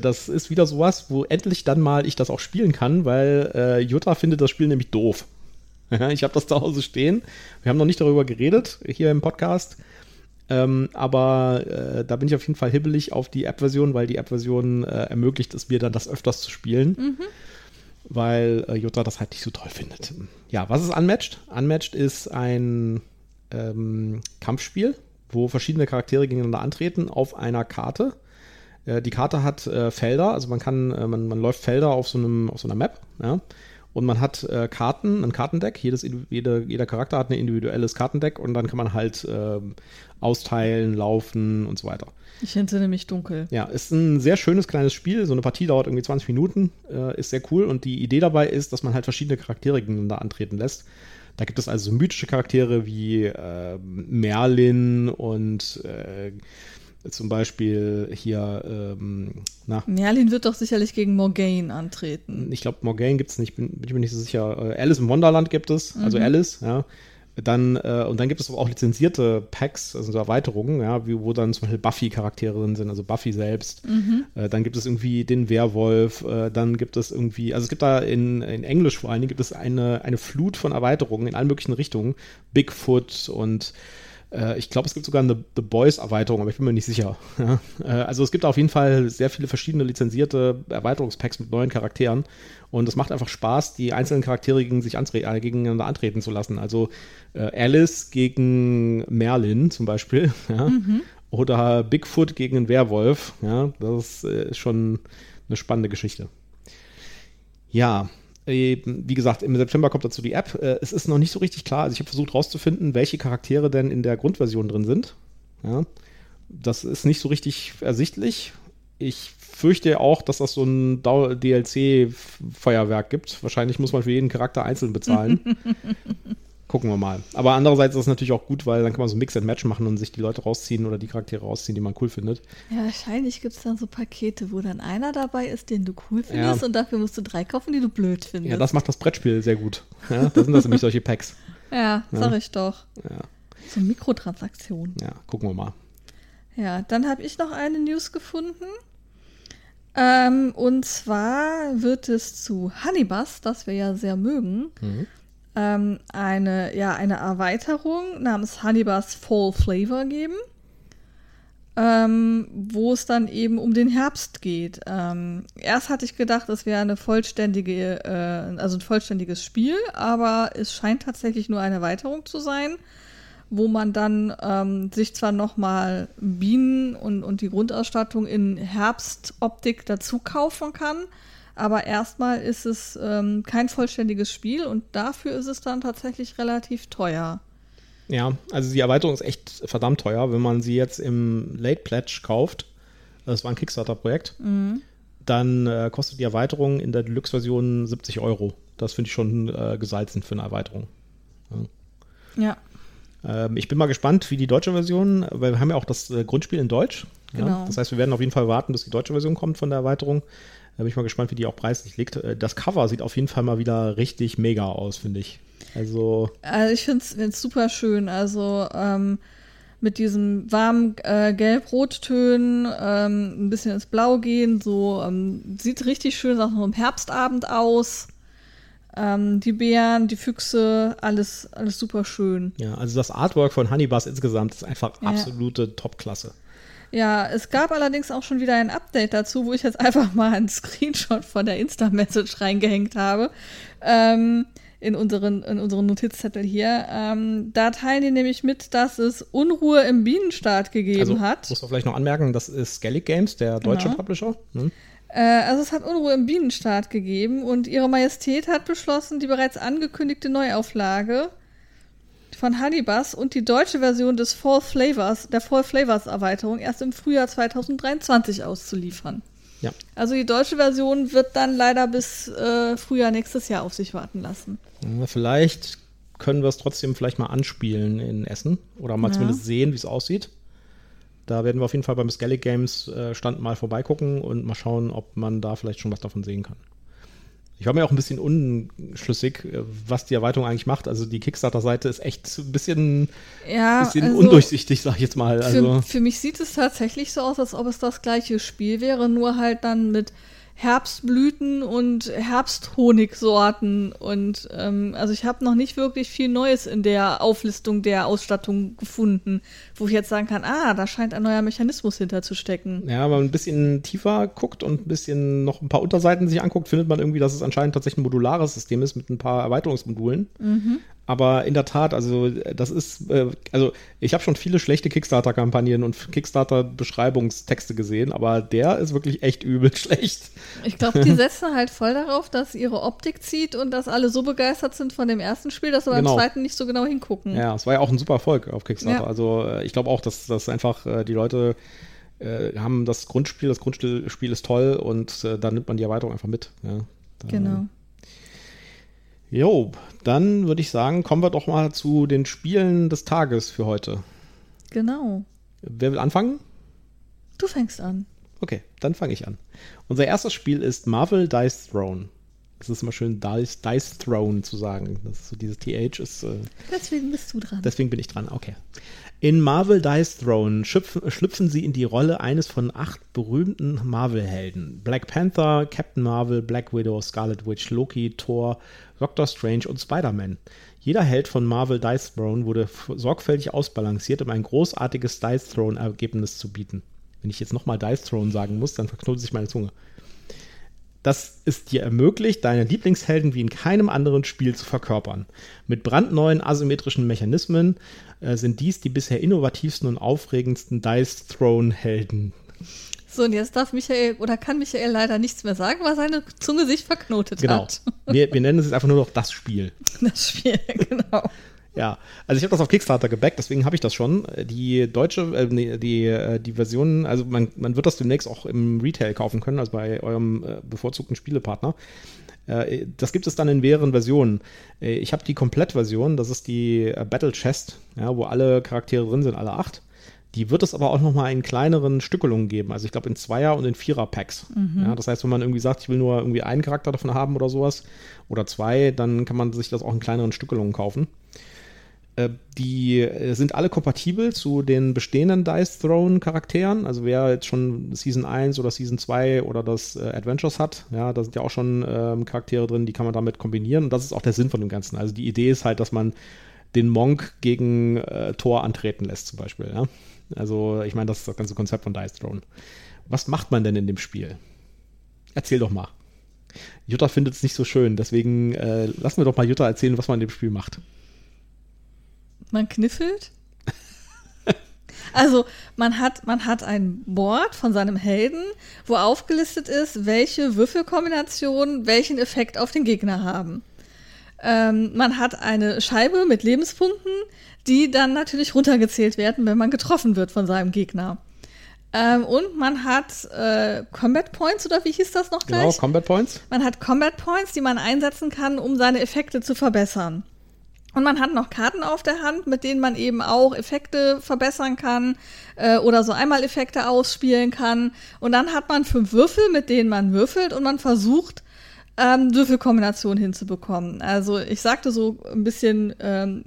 Das ist wieder sowas, wo endlich dann mal ich das auch spielen kann, weil äh, Jutta findet das Spiel nämlich doof. (laughs) Ich habe das zu Hause stehen. Wir haben noch nicht darüber geredet hier im Podcast. Ähm, aber äh, da bin ich auf jeden Fall hibbelig auf die App-Version, weil die App-Version äh, ermöglicht es mir dann, das öfters zu spielen weil äh, Jutta das halt nicht so toll findet. Ja, was ist Unmatched? Unmatched ist ein ähm, Kampfspiel, wo verschiedene Charaktere gegeneinander antreten auf einer Karte. Äh, die Karte hat äh, Felder, also man kann, äh, man, man läuft Felder auf so, einem, auf so einer Map, ja. Und man hat äh, Karten, ein Kartendeck. Jedes, jede, jeder Charakter hat ein individuelles Kartendeck und dann kann man halt ähm, austeilen, laufen und so weiter. Ich entsinne mich dunkel. Ja, ist ein sehr schönes kleines Spiel. So eine Partie dauert irgendwie 20 Minuten, äh, ist sehr cool. Und die Idee dabei ist, dass man halt verschiedene Charaktere gegeneinander antreten lässt. Da gibt es also so mythische Charaktere wie äh, Merlin und äh, zum Beispiel hier, ähm, na, Merlin wird doch sicherlich gegen Morgaine antreten. ich glaube, Morgane gibt es nicht, bin, bin ich mir nicht so sicher. Äh, Alice im Wonderland gibt es, also Alice, ja. Dann, äh, und dann gibt es aber auch lizenzierte Packs, also so Erweiterungen, ja, wie, wo dann zum Beispiel Buffy-Charaktere drin sind, also Buffy selbst. Äh, dann gibt es irgendwie den Werwolf, äh, dann gibt es irgendwie, also es gibt da in, in Englisch vor allen Dingen, gibt es eine, eine Flut von Erweiterungen in allen möglichen Richtungen. Bigfoot und äh, ich glaube, es gibt sogar eine The Boys-Erweiterung, aber ich bin mir nicht sicher. (laughs) Ja? Äh, also es gibt auf jeden Fall sehr viele verschiedene lizenzierte Erweiterungspacks mit neuen Charakteren. Und es macht einfach Spaß, die einzelnen Charaktere gegen sich antre äh, gegeneinander antreten zu lassen. Also äh, Alice gegen Merlin zum Beispiel. (laughs) Ja? Oder Bigfoot gegen einen Werwolf. Ja? Das äh, ist schon eine spannende Geschichte. Ja, wie gesagt, im September kommt dazu die App. Äh, Es ist noch nicht so richtig klar. Also ich habe versucht rauszufinden, welche Charaktere denn in der Grundversion drin sind. Ja, das ist nicht so richtig ersichtlich. Ich fürchte auch, dass das so ein DLC-Feuerwerk gibt. Wahrscheinlich muss man für jeden Charakter einzeln bezahlen. (laughs) Gucken wir mal. Aber andererseits ist es natürlich auch gut, weil dann kann man so Mix and Match machen und sich die Leute rausziehen oder die Charaktere rausziehen, die man cool findet. Ja, wahrscheinlich gibt es dann so Pakete, wo dann einer dabei ist, den du cool findest Ja. und dafür musst du drei kaufen, die du blöd findest. Ja, das macht das Brettspiel sehr gut. Ja, das sind das nämlich solche Packs. (laughs) ja sag ich doch. Ja, So Mikrotransaktionen. ja gucken wir mal. Ja, dann habe ich noch eine News gefunden. Ähm, und zwar wird es zu Honeybus, das wir ja sehr mögen, ähm, eine, ja, eine Erweiterung namens Honeybus Fall Flavor geben, ähm, wo es dann eben um den Herbst geht. Ähm, erst hatte ich gedacht, es wäre eine vollständige, äh, also ein vollständiges Spiel, aber es scheint tatsächlich nur eine Erweiterung zu sein wo man dann ähm, sich zwar nochmal Bienen und, und die Grundausstattung in Herbstoptik dazu kaufen kann, aber erstmal ist es ähm, kein vollständiges Spiel und dafür ist es dann tatsächlich relativ teuer. Ja, also die Erweiterung ist echt verdammt teuer. Wenn man sie jetzt im Late Pledge kauft, das war ein Kickstarter-Projekt, dann äh, kostet die Erweiterung in der Deluxe-Version 70 Euro. Das finde ich schon äh, gesalzen für eine Erweiterung. Ja. Ähm, ich bin mal gespannt, wie die deutsche Version, weil wir haben ja auch das äh, Grundspiel in Deutsch. Ja? Genau. Das heißt, wir werden auf jeden Fall warten, bis die deutsche Version kommt von der Erweiterung. Da bin ich mal gespannt, wie die auch preislich liegt. Äh, Das Cover sieht auf jeden Fall mal wieder richtig mega aus, finde ich. Also, Also ich finde es super schön. Also ähm, mit diesen warmen äh, Gelb-Rot-Tönen, ähm, ein bisschen ins Blau gehen, so ähm, sieht richtig schön auch noch im Herbstabend aus. Ähm, die Bären, die Füchse, alles, alles super schön. ja, also das Artwork von Honeybus insgesamt ist einfach Ja. absolute Topklasse. Ja, es gab allerdings auch schon wieder ein Update dazu, wo ich jetzt einfach mal einen Screenshot von der Insta-Message reingehängt habe. Ähm, in unseren, in unseren Notizzettel hier. Ähm, da teilen die nämlich mit, dass es Unruhe im Bienenstaat gegeben Also, hat. muss man vielleicht noch anmerken, das ist Skellig Games, der deutsche Genau. Publisher. Äh, also es hat Unruhe im Bienenstaat gegeben und ihre Majestät hat beschlossen, die bereits angekündigte Neuauflage von Honeybus und die deutsche Version des Fall Flavors, der Fall Flavors Erweiterung erst im Frühjahr 2023 auszuliefern. Ja. Also die deutsche Version wird dann leider bis äh, Frühjahr nächstes Jahr auf sich warten lassen. Vielleicht können wir es trotzdem vielleicht mal anspielen in Essen oder mal Ja. zumindest sehen, wie es aussieht. Da werden wir auf jeden Fall beim Skellig Games äh, Stand mal vorbeigucken und mal schauen, ob man da vielleicht schon was davon sehen kann. Ich war mir auch ein bisschen unschlüssig, äh, was die Erweiterung eigentlich macht. Also die Kickstarter-Seite ist echt ein bisschen, Ja, bisschen also undurchsichtig, sag ich jetzt mal. Also, für, für mich sieht es tatsächlich so aus, als ob es das gleiche Spiel wäre, nur halt dann mit Herbstblüten und Herbsthonigsorten und ähm, also ich habe noch nicht wirklich viel Neues in der Auflistung der Ausstattung gefunden, wo ich jetzt sagen kann, ah, da scheint ein neuer Mechanismus hinterzustecken. ja, wenn man ein bisschen tiefer guckt und ein bisschen noch ein paar Unterseiten sich anguckt, findet man irgendwie, dass es anscheinend tatsächlich ein modulares System ist mit ein paar Erweiterungsmodulen. Aber in der Tat, also das ist, äh, also ich habe schon viele schlechte Kickstarter-Kampagnen und Kickstarter-Beschreibungstexte gesehen, aber der ist wirklich echt übel (laughs) schlecht. Ich glaube, die setzen halt voll darauf, dass ihre Optik zieht und dass alle so begeistert sind von dem ersten Spiel, dass sie beim Genau. zweiten nicht so genau hingucken. Ja, es war ja auch ein super Erfolg auf Kickstarter. Ja. Also äh, ich glaube auch, dass, dass einfach äh, die Leute äh, haben das Grundspiel, das Grundspiel Spiel ist toll und äh, dann nimmt man die Erweiterung einfach mit. Ja. Genau. Jo, dann würde ich sagen, kommen wir doch mal zu den Spielen des Tages für heute. Genau. Wer will anfangen? Du fängst an. Okay, dann fange ich an. Unser erstes Spiel ist Marvel Dice Throne. Das ist immer schön, Dice, Dice Throne zu sagen. Das ist so dieses TH ist. Äh, Deswegen bist du dran. Deswegen bin ich dran, okay. In Marvel Dice Throne schlüpfen, schlüpfen sie in die Rolle eines von acht berühmten Marvel-Helden. Black Panther, Captain Marvel, Black Widow, Scarlet Witch, Loki, Thor, Doctor Strange und Spider-Man. Jeder Held von Marvel Dice Throne wurde sorgfältig ausbalanciert, um ein großartiges Dice Throne-Ergebnis zu bieten. Wenn ich jetzt nochmal Dice Throne sagen muss, dann verknotet sich meine Zunge. Das ist dir ermöglicht, deine Lieblingshelden wie in keinem anderen Spiel zu verkörpern. Mit brandneuen asymmetrischen Mechanismen äh, sind dies die bisher innovativsten und aufregendsten Dice Throne Helden. So, und jetzt darf Michael oder kann Michael leider nichts mehr sagen, weil seine Zunge sich verknotet Genau. hat. Wir, wir nennen es jetzt einfach nur noch das Spiel. (laughs) Das Spiel, (laughs) genau. Ja, also ich habe das auf Kickstarter gebackt, deswegen habe ich das schon. Die deutsche, äh, nee, die, äh, die Version, also man, man wird das demnächst auch im Retail kaufen können, also bei eurem äh, bevorzugten Spielepartner. Äh, das gibt es dann in mehreren Versionen. Äh, ich habe die Komplettversion, das ist die äh, Battle Chest, ja, wo alle Charaktere drin sind, alle acht. Die wird es aber auch noch mal in kleineren Stückelungen geben. Also ich glaube in Zweier- und in Vierer-Packs. Ja, das heißt, wenn man irgendwie sagt, ich will nur irgendwie einen Charakter davon haben oder sowas oder zwei, dann kann man sich das auch in kleineren Stückelungen kaufen. Äh, Die äh, sind alle kompatibel zu den bestehenden Dice Throne Charakteren. Also wer jetzt schon Season 1 oder Season 2 oder das äh, Adventures hat, ja, da sind ja auch schon ähm, Charaktere drin, die kann man damit kombinieren. Und das ist auch der Sinn von dem Ganzen. Also die Idee ist halt, dass man den Monk gegen äh, Thor antreten lässt, zum Beispiel. Ja? Also ich meine, das ist das ganze Konzept von Dice Throne. Was macht man denn in dem Spiel? Erzähl doch mal. Jutta findet es nicht so schön, deswegen äh, lassen wir doch mal Jutta erzählen, was man in dem Spiel macht. Man kniffelt. Also man hat, man hat ein Board von seinem Helden, wo aufgelistet ist, welche Würfelkombinationen welchen Effekt auf den Gegner haben. Ähm, man hat eine Scheibe mit Lebenspunkten, die dann natürlich runtergezählt werden, wenn man getroffen wird von seinem Gegner. Ähm, und man hat äh, Combat Points, oder wie hieß das noch gleich? Genau, Combat Points. Man hat Combat Points, die man einsetzen kann, um seine Effekte zu verbessern. Und man hat noch Karten auf der Hand, mit denen man eben auch Effekte verbessern kann äh, oder so Einmaleffekte ausspielen kann. Und dann hat man fünf Würfel, mit denen man würfelt und man versucht, ähm, Würfelkombinationen hinzubekommen. Also ich sagte so ein bisschen ähm,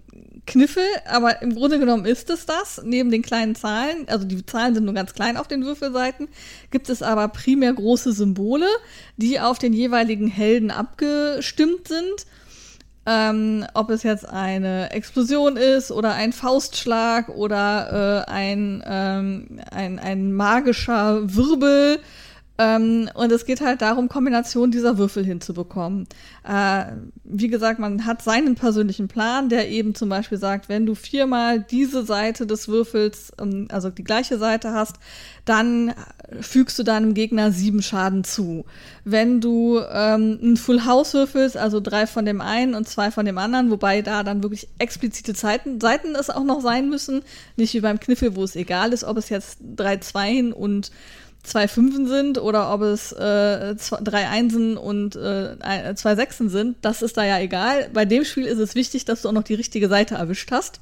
Kniffel, aber im Grunde genommen ist es das. Neben den kleinen Zahlen, also die Zahlen sind nur ganz klein auf den Würfelseiten, gibt es aber primär große Symbole, die auf den jeweiligen Helden abgestimmt sind ähm, ob es jetzt eine Explosion ist oder ein Faustschlag oder äh, ein, ähm, ein, ein magischer Wirbel ähm, und es geht halt darum, Kombinationen dieser Würfel hinzubekommen. Äh, wie gesagt, man hat seinen persönlichen Plan, der eben zum Beispiel sagt, wenn du viermal diese Seite des Würfels, ähm, also die gleiche Seite hast, dann fügst du deinem Gegner sieben Schaden zu. Wenn du ähm, ein Full House würfelst, also drei von dem einen und zwei von dem anderen, wobei da dann wirklich explizite Zeiten, Seiten es auch noch sein müssen, nicht wie beim Kniffel, wo es egal ist, ob es jetzt drei Zweien und zwei Fünfen sind oder ob es äh, zwei, drei Einsen und äh, zwei Sechsen sind, das ist da ja egal. Bei dem Spiel ist es wichtig, dass du auch noch die richtige Seite erwischt hast.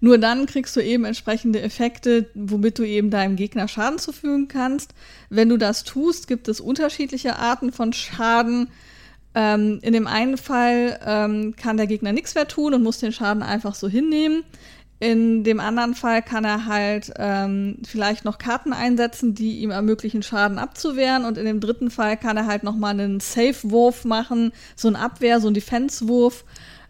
Nur dann kriegst du eben entsprechende Effekte, womit du eben deinem Gegner Schaden zufügen kannst. Wenn du das tust, gibt es unterschiedliche Arten von Schaden. Ähm, in dem einen Fall ähm, kann der Gegner nichts mehr tun und muss den Schaden einfach so hinnehmen. In dem anderen Fall kann er halt ähm, vielleicht noch Karten einsetzen, die ihm ermöglichen, Schaden abzuwehren. Und in dem dritten Fall kann er halt nochmal einen Safe-Wurf machen, so ein Abwehr, so ein Defense-Wurf,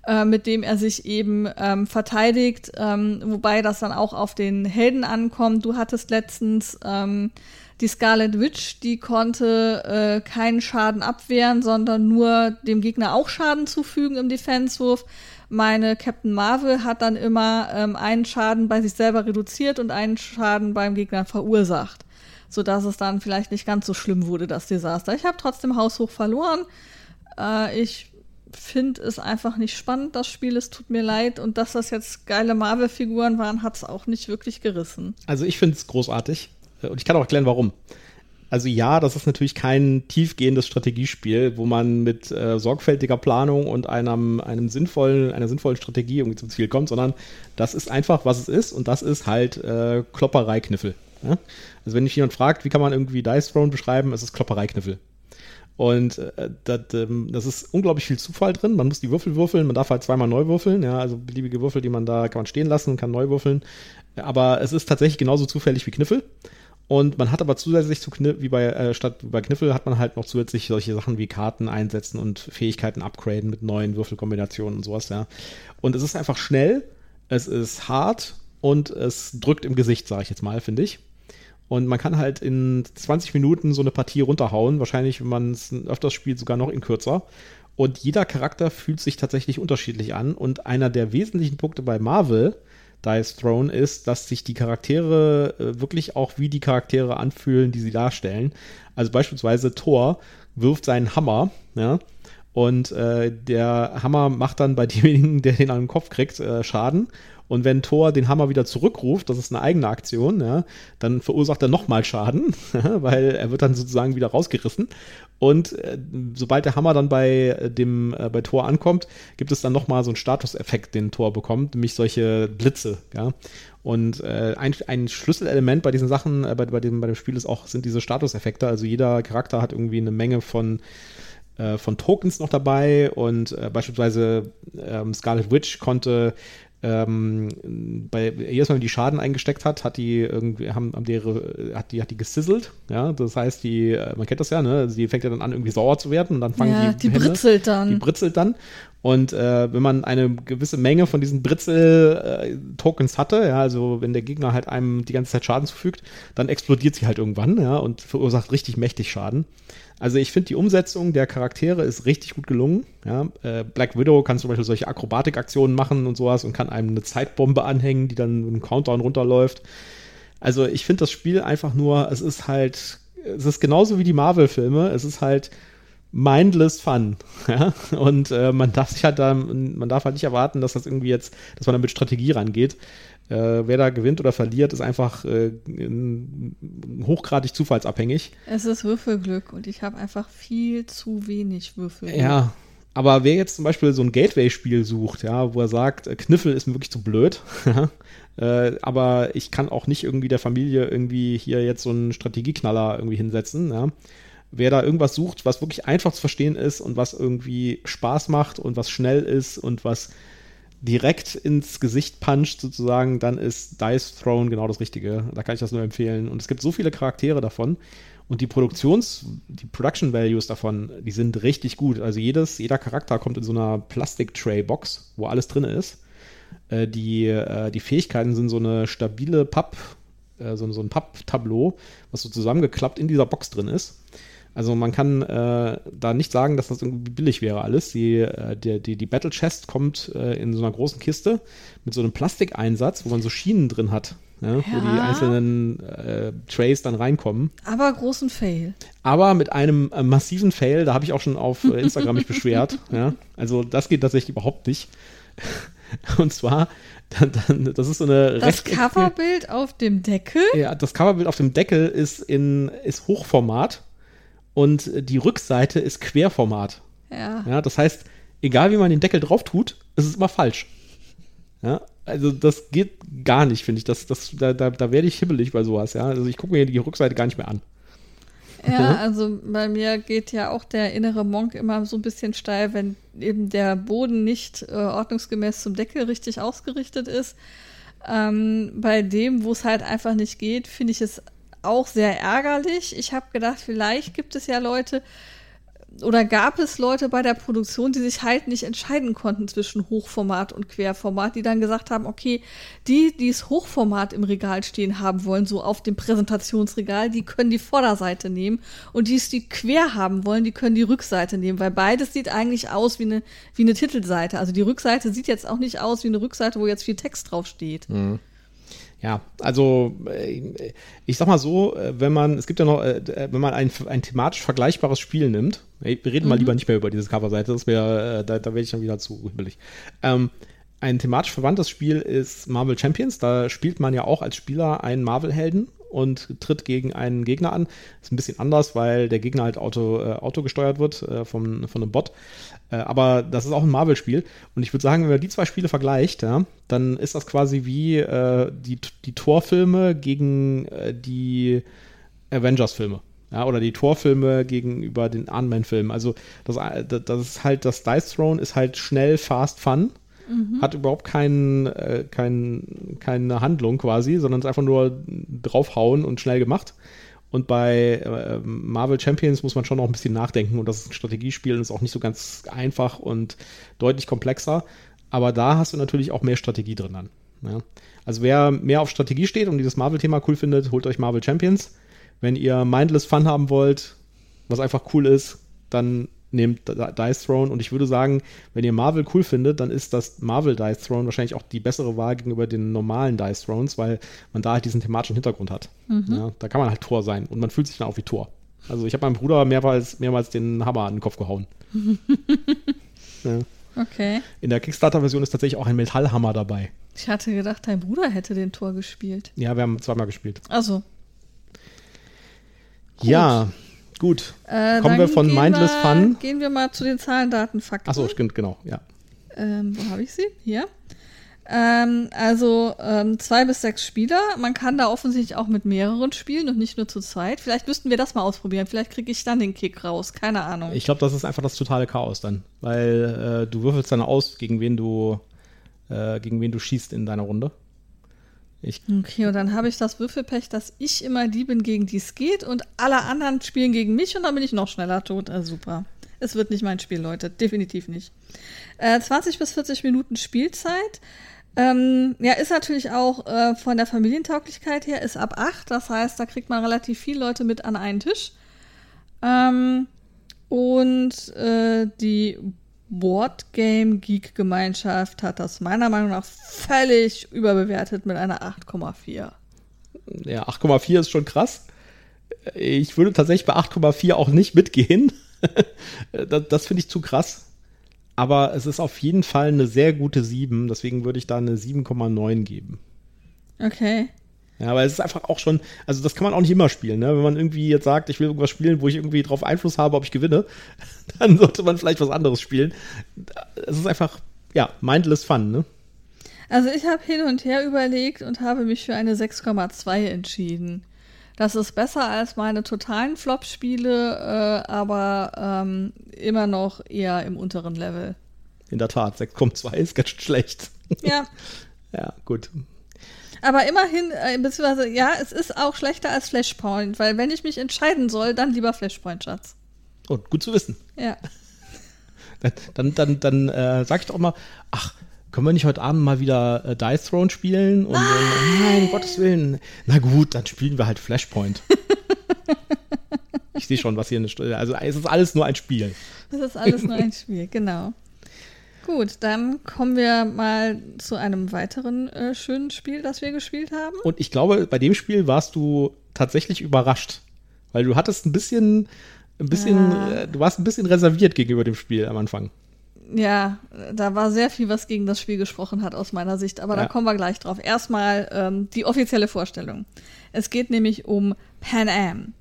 äh, mit dem er sich eben ähm, verteidigt. Ähm, wobei das dann auch auf den Helden ankommt. Du hattest letztens ähm, die Scarlet Witch, die konnte äh, keinen Schaden abwehren, sondern nur dem Gegner auch Schaden zufügen im Defense-Wurf meine Captain Marvel hat dann immer ähm, einen Schaden bei sich selber reduziert und einen Schaden beim Gegner verursacht. Sodass es dann vielleicht nicht ganz so schlimm wurde, das Desaster. Ich habe trotzdem haushoch verloren. Äh, ich finde es einfach nicht spannend, das Spiel. Es tut mir leid. Und dass das jetzt geile Marvel-Figuren waren, hat es auch nicht wirklich gerissen. Also ich finde es großartig. Und ich kann auch erklären, warum also ja, das ist natürlich kein tiefgehendes Strategiespiel, wo man mit äh, sorgfältiger Planung und einem, einem sinnvollen, einer sinnvollen Strategie irgendwie zum Ziel kommt, sondern das ist einfach, was es ist und das ist halt äh, Klopperei-Kniffel. Ja? Also wenn mich jemand fragt, wie kann man irgendwie Dice Throne beschreiben, es ist Klopperei-Kniffel. Und äh, das, ähm, das ist unglaublich viel Zufall drin. Man muss die Würfel würfeln, man darf halt zweimal neu würfeln, ja, also beliebige Würfel, die man da kann man stehen lassen kann neu würfeln. Aber es ist tatsächlich genauso zufällig wie Kniffel. Und man hat aber zusätzlich zu Kniffel, wie bei, äh, statt bei Kniffel hat man halt noch zusätzlich solche Sachen wie Karten einsetzen und Fähigkeiten upgraden mit neuen Würfelkombinationen und sowas, ja. Und es ist einfach schnell, es ist hart und es drückt im Gesicht, sage ich jetzt mal, finde ich. Und man kann halt in 20 Minuten so eine Partie runterhauen, wahrscheinlich, wenn man es öfters spielt, sogar noch in kürzer. Und jeder Charakter fühlt sich tatsächlich unterschiedlich an. Und einer der wesentlichen Punkte bei Marvel Dice Throne ist, dass sich die Charaktere äh, wirklich auch wie die Charaktere anfühlen, die sie darstellen. Also beispielsweise Thor wirft seinen Hammer, ja, und äh, der Hammer macht dann bei (laughs) demjenigen, der den an den Kopf kriegt, äh, Schaden. Und wenn Thor den Hammer wieder zurückruft, das ist eine eigene Aktion, ja, dann verursacht er nochmal Schaden, (laughs) weil er wird dann sozusagen wieder rausgerissen. Und äh, sobald der Hammer dann bei dem äh, bei Thor ankommt, gibt es dann nochmal so einen Statuseffekt, den Thor bekommt, nämlich solche Blitze, ja. Und äh, ein, ein Schlüsselelement bei diesen Sachen, äh, bei, bei, dem, bei dem Spiel ist auch, sind diese Statuseffekte. Also jeder Charakter hat irgendwie eine Menge von äh, von Tokens noch dabei und äh, beispielsweise ähm, Scarlet Witch konnte ähm, bei jedes Mal, wenn die Schaden eingesteckt hat, hat die irgendwie, haben, haben ihre, hat die, hat die gesizzelt, ja, das heißt, die, äh, man kennt das ja, ne, sie fängt ja dann an, irgendwie sauer zu werden und dann fangen ja, die, die Hände, britzelt dann. Die britzelt dann und äh, wenn man eine gewisse Menge von diesen Britzel-Tokens hatte, ja, also wenn der Gegner halt einem die ganze Zeit Schaden zufügt, dann explodiert sie halt irgendwann, ja, und verursacht richtig mächtig Schaden. Also ich finde, die Umsetzung der Charaktere ist richtig gut gelungen. Ja, äh, Black Widow kann zum Beispiel solche Akrobatikaktionen machen und sowas und kann einem eine Zeitbombe anhängen, die dann mit einem Countdown runterläuft. Also ich finde das Spiel einfach nur, es ist halt, es ist genauso wie die Marvel-Filme, es ist halt mindless fun. (laughs) Ja? Und äh, man darf sich halt da, man darf halt nicht erwarten, dass das irgendwie jetzt, dass man da mit Strategie rangeht. Äh, wer da gewinnt oder verliert, ist einfach äh, hochgradig zufallsabhängig. Es ist Würfelglück und ich habe einfach viel zu wenig Würfel. Ja, Aber wer jetzt zum Beispiel so ein Gateway-Spiel sucht, ja, wo er sagt, äh, Kniffel ist mir wirklich zu blöd, (laughs) äh, aber ich kann auch nicht irgendwie der Familie irgendwie hier jetzt so einen Strategieknaller irgendwie hinsetzen, ja. Wer da irgendwas sucht, was wirklich einfach zu verstehen ist und was irgendwie Spaß macht und was schnell ist und was direkt ins Gesicht puncht sozusagen, dann ist Dice Throne genau das Richtige. Da kann ich das nur empfehlen. Und es gibt so viele Charaktere davon. Und die Produktions-, die Production Values davon, die sind richtig gut. Also jedes, jeder Charakter kommt in so einer Plastik-Tray-Box, wo alles drin ist. Äh, die, äh, die Fähigkeiten sind so eine stabile Papp, äh, so, so ein Papptableau, was so zusammengeklappt in dieser Box drin ist. Also man kann äh, da nicht sagen, dass das irgendwie billig wäre alles. Die, äh, die, die, die Battle Chest kommt äh, in so einer großen Kiste mit so einem Plastikeinsatz, wo man so Schienen drin hat ja, ja. wo die einzelnen äh, Trays dann reinkommen. Aber großen Fail. Aber mit einem äh, massiven Fail, da habe ich auch schon auf äh, Instagram mich beschwert. (laughs) Ja. Also das geht tatsächlich überhaupt nicht. (laughs) Und zwar, dann, dann, das ist so eine Das Coverbild auf dem Deckel? Ja, das Coverbild auf dem Deckel ist in ist Hochformat und die Rückseite ist Querformat. Ja. ja. Das heißt, egal wie man den Deckel drauf tut, ist es immer falsch. Ja, also das geht gar nicht, finde ich. Das, das, da, da, da werde ich hibbelig bei sowas, ja. Also ich gucke mir die Rückseite gar nicht mehr an. Ja, also bei mir geht ja auch der innere Monk immer so ein bisschen steil, wenn eben der Boden nicht äh, ordnungsgemäß zum Deckel richtig ausgerichtet ist. Ähm, bei dem, wo es halt einfach nicht geht, finde ich es auch sehr ärgerlich. Ich habe gedacht, vielleicht gibt es ja Leute, oder gab es Leute bei der Produktion, die sich halt nicht entscheiden konnten zwischen Hochformat und Querformat, die dann gesagt haben, okay, die, die es Hochformat im Regal stehen haben wollen, so auf dem Präsentationsregal, die können die Vorderseite nehmen und die es die quer haben wollen, die können die Rückseite nehmen, weil beides sieht eigentlich aus wie eine, wie eine Titelseite. Also die Rückseite sieht jetzt auch nicht aus wie eine Rückseite, wo jetzt viel Text drauf steht. Mhm. Ja, also äh, ich sag mal so, äh, wenn man, es gibt ja noch, äh, wenn man ein, ein thematisch vergleichbares Spiel nimmt, wir reden mhm. mal lieber nicht mehr über diese Coverseite, das wäre, da, da werde ich dann wieder zu hibbelig. Ähm, ein thematisch verwandtes Spiel ist Marvel Champions. Da spielt man ja auch als Spieler einen Marvel-Helden und tritt gegen einen Gegner an. Ist ein bisschen anders, weil der Gegner halt Auto, äh, Auto gesteuert wird äh, vom, von einem Bot. Äh, aber das ist auch ein Marvel-Spiel. Und ich würde sagen, wenn man die zwei Spiele vergleicht, ja, dann ist das quasi wie äh, die, die Torfilme gegen äh, die Avengers-Filme. Ja, oder die Torfilme gegenüber den Ant-Man-Filmen. Also das, äh, das ist halt, das Dice Throne ist halt schnell, fast, fun. Mhm. Hat überhaupt kein, äh, kein, keine Handlung quasi, sondern ist einfach nur draufhauen und schnell gemacht. Und bei äh, Marvel Champions muss man schon noch ein bisschen nachdenken und das ist ein Strategiespiel und ist auch nicht so ganz einfach und deutlich komplexer. Aber da hast du natürlich auch mehr Strategie drin dann. Ja. Also wer mehr auf Strategie steht und dieses Marvel-Thema cool findet, holt euch Marvel Champions. Wenn ihr Mindless Fun haben wollt, was einfach cool ist, dann nehmt Dice Throne. Und ich würde sagen, wenn ihr Marvel cool findet, dann ist das Marvel Dice Throne wahrscheinlich auch die bessere Wahl gegenüber den normalen Dice Thrones, weil man da halt diesen thematischen Hintergrund hat. Mhm. Ja, da kann man halt Tor sein und man fühlt sich dann auch wie Tor. Also ich habe meinem Bruder mehrmals, mehrmals den Hammer an den Kopf gehauen. (laughs) ja. Okay. In der Kickstarter-Version ist tatsächlich auch ein Metallhammer dabei. Ich hatte gedacht, dein Bruder hätte den Tor gespielt. Ja, wir haben zweimal gespielt. Also. Ja, Gut. Äh, Kommen wir von Mindless wir, Fun. Gehen wir mal zu den Zahlen, Daten, Fakten. Achso, stimmt, genau, ja. Ähm, wo habe ich sie? Hier. Ähm, also ähm, zwei bis sechs Spieler. Man kann da offensichtlich auch mit mehreren spielen und nicht nur zu zweit. Vielleicht müssten wir das mal ausprobieren. Vielleicht kriege ich dann den Kick raus. Keine Ahnung. Ich glaube, das ist einfach das totale Chaos dann. Weil äh, du würfelst dann aus, gegen wen du, äh, gegen wen du schießt in deiner Runde. Ich okay, und dann habe ich das Würfelpech, dass ich immer die bin, gegen die es geht und alle anderen spielen gegen mich und dann bin ich noch schneller tot. Also super. Es wird nicht mein Spiel, Leute. Definitiv nicht. Äh, 20 bis 40 Minuten Spielzeit. Ähm, ja, ist natürlich auch äh, von der Familientauglichkeit her, ist ab 8. Das heißt, da kriegt man relativ viele Leute mit an einen Tisch. Ähm, und äh, die Boardgame Geek Gemeinschaft hat das meiner Meinung nach völlig überbewertet mit einer 8,4. Ja, 8,4 ist schon krass. Ich würde tatsächlich bei 8,4 auch nicht mitgehen. (laughs) das, das finde ich zu krass. Aber es ist auf jeden Fall eine sehr gute 7, deswegen würde ich da eine 7,9 geben. Okay. Ja, aber es ist einfach auch schon, also das kann man auch nicht immer spielen, ne? Wenn man irgendwie jetzt sagt, ich will irgendwas spielen, wo ich irgendwie drauf Einfluss habe, ob ich gewinne, (laughs) dann sollte man vielleicht was anderes spielen. Es ist einfach, ja, mindless fun, ne? Also ich habe hin und her überlegt und habe mich für eine 6,2 entschieden. Das ist besser als meine totalen Flop-Spiele, äh, aber ähm, immer noch eher im unteren Level. In der Tat, 6,2 ist ganz schlecht. Ja. (laughs) ja, gut. Aber immerhin, äh, beziehungsweise, ja, es ist auch schlechter als Flashpoint, weil wenn ich mich entscheiden soll, dann lieber Flashpoint, Schatz. Oh, gut zu wissen. Ja. (laughs) Dann, dann, dann, äh, sag ich doch mal, ach, können wir nicht heute Abend mal wieder äh, Dice Throne spielen? Und nein. Dann, nein, um Gottes Willen. Na gut, dann spielen wir halt Flashpoint. (laughs) ich sehe schon, was hier eine Stunde. Also es ist alles nur ein Spiel. Es ist alles nur ein Spiel, genau. Gut, dann kommen wir mal zu einem weiteren äh, schönen Spiel, das wir gespielt haben. Und ich glaube, bei dem Spiel warst du tatsächlich überrascht, weil du hattest ein bisschen, ein bisschen, Ja. äh, du warst ein bisschen reserviert gegenüber dem Spiel am Anfang. Ja, da war sehr viel, was gegen das Spiel gesprochen hat aus meiner Sicht, aber Ja. da kommen wir gleich drauf. Erstmal ähm, die offizielle Vorstellung. Es geht nämlich um Pan Am.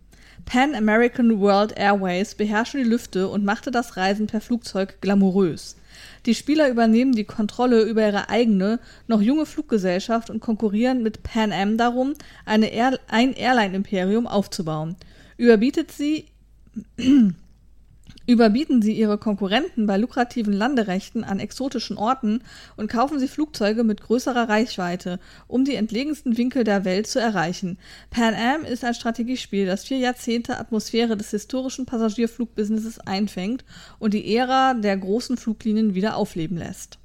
Pan American World Airways beherrschte die Lüfte und machte das Reisen per Flugzeug glamourös. Die Spieler übernehmen die Kontrolle über ihre eigene, noch junge Fluggesellschaft und konkurrieren mit Pan Am darum, eine Air ein Airline-Imperium aufzubauen. Überbietet sie Überbieten sie ihre Konkurrenten bei lukrativen Landerechten an exotischen Orten und kaufen sie Flugzeuge mit größerer Reichweite, um die entlegensten Winkel der Welt zu erreichen. Pan Am ist ein Strategiespiel, das vier Jahrzehnte Atmosphäre des historischen Passagierflugbusinesses einfängt und die Ära der großen Fluglinien wieder aufleben lässt.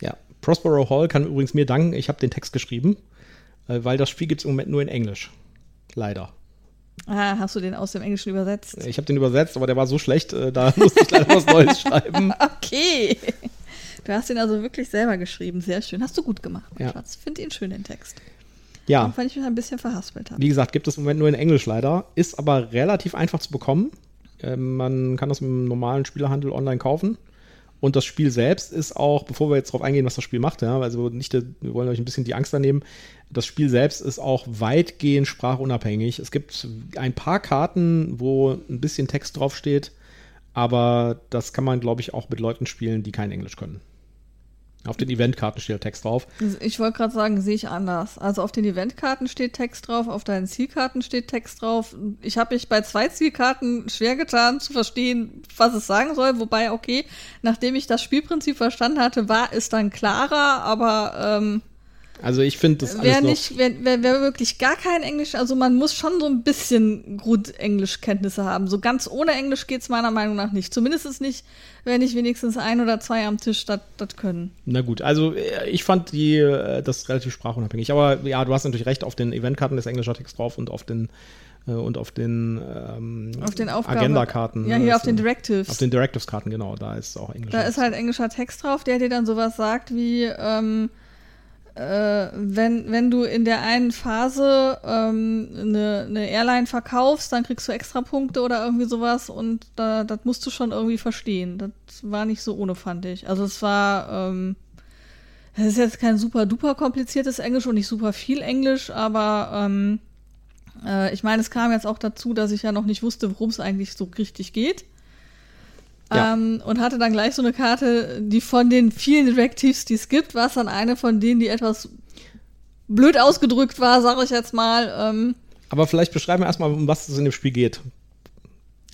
Ja, Prospero Hall kann übrigens mir danken, ich habe den Text geschrieben, äh, weil das Spiel gibt es im Moment nur in Englisch. Leider. Ah, hast du den aus dem Englischen übersetzt? Ich habe den übersetzt, aber der war so schlecht, äh, da (laughs) musste ich leider was Neues schreiben. (laughs) Okay. Du hast ihn also wirklich selber geschrieben. Sehr schön. Hast du gut gemacht, mein Ja. Schatz. Finde ihn schön, den Text. Ja, Auch wenn ich mich ein bisschen verhaspelt habe. wie gesagt, gibt es im Moment nur in Englisch leider, ist aber relativ einfach zu bekommen. Ähm, man kann das im normalen Spielerhandel online kaufen. Und das Spiel selbst ist auch, bevor wir jetzt darauf eingehen, was das Spiel macht, ja, also nicht, wir wollen euch ein bisschen die Angst da nehmen. Das Spiel selbst ist auch weitgehend sprachunabhängig. Es gibt ein paar Karten, wo ein bisschen Text draufsteht, aber das kann man, glaube ich, auch mit Leuten spielen, die kein Englisch können. Auf den Eventkarten steht Text drauf. Ich wollte gerade sagen, sehe ich anders. Also auf den Eventkarten steht Text drauf, auf deinen Zielkarten steht Text drauf. Ich habe mich bei zwei Zielkarten schwer getan zu verstehen, was es sagen soll. Wobei, okay, nachdem ich das Spielprinzip verstanden hatte, war es dann klarer, aber ähm, Also ich finde das alles wer nicht, wer, wer, wer wirklich gar kein Englisch, also man muss schon so ein bisschen gut Englischkenntnisse haben. So ganz ohne Englisch geht's meiner Meinung nach nicht. Zumindest ist nicht, wenn nicht wenigstens ein oder zwei am Tisch das können. Na gut, also äh, ich fand die äh, das relativ sprachunabhängig. Aber ja, du hast natürlich recht, auf den Eventkarten ist englischer Text drauf und auf den äh, und auf den, ähm, Auf den Aufgaben. Agendakarten. Ja, hier auf den Directives. Auf den Directives-Karten, genau, da ist auch Englisch. Da ist halt englischer Text drauf, der dir dann sowas sagt wie, ähm, äh, wenn, wenn du in der einen Phase ähm, eine, eine Airline verkaufst, dann kriegst du extra Punkte oder irgendwie sowas und da, das musst du schon irgendwie verstehen. Das war nicht so ohne, fand ich. Also es war, ähm, es ist jetzt kein super duper kompliziertes Englisch und nicht super viel Englisch, aber ähm, äh, ich meine, es kam jetzt auch dazu, dass ich ja noch nicht wusste, worum es eigentlich so richtig geht. Ja. Ähm, und hatte dann gleich so eine Karte, die von den vielen Directives, die es gibt, war es dann eine von denen, die etwas blöd ausgedrückt war, sage ich jetzt mal. Ähm, Aber vielleicht beschreiben wir erstmal, um was es in dem Spiel geht.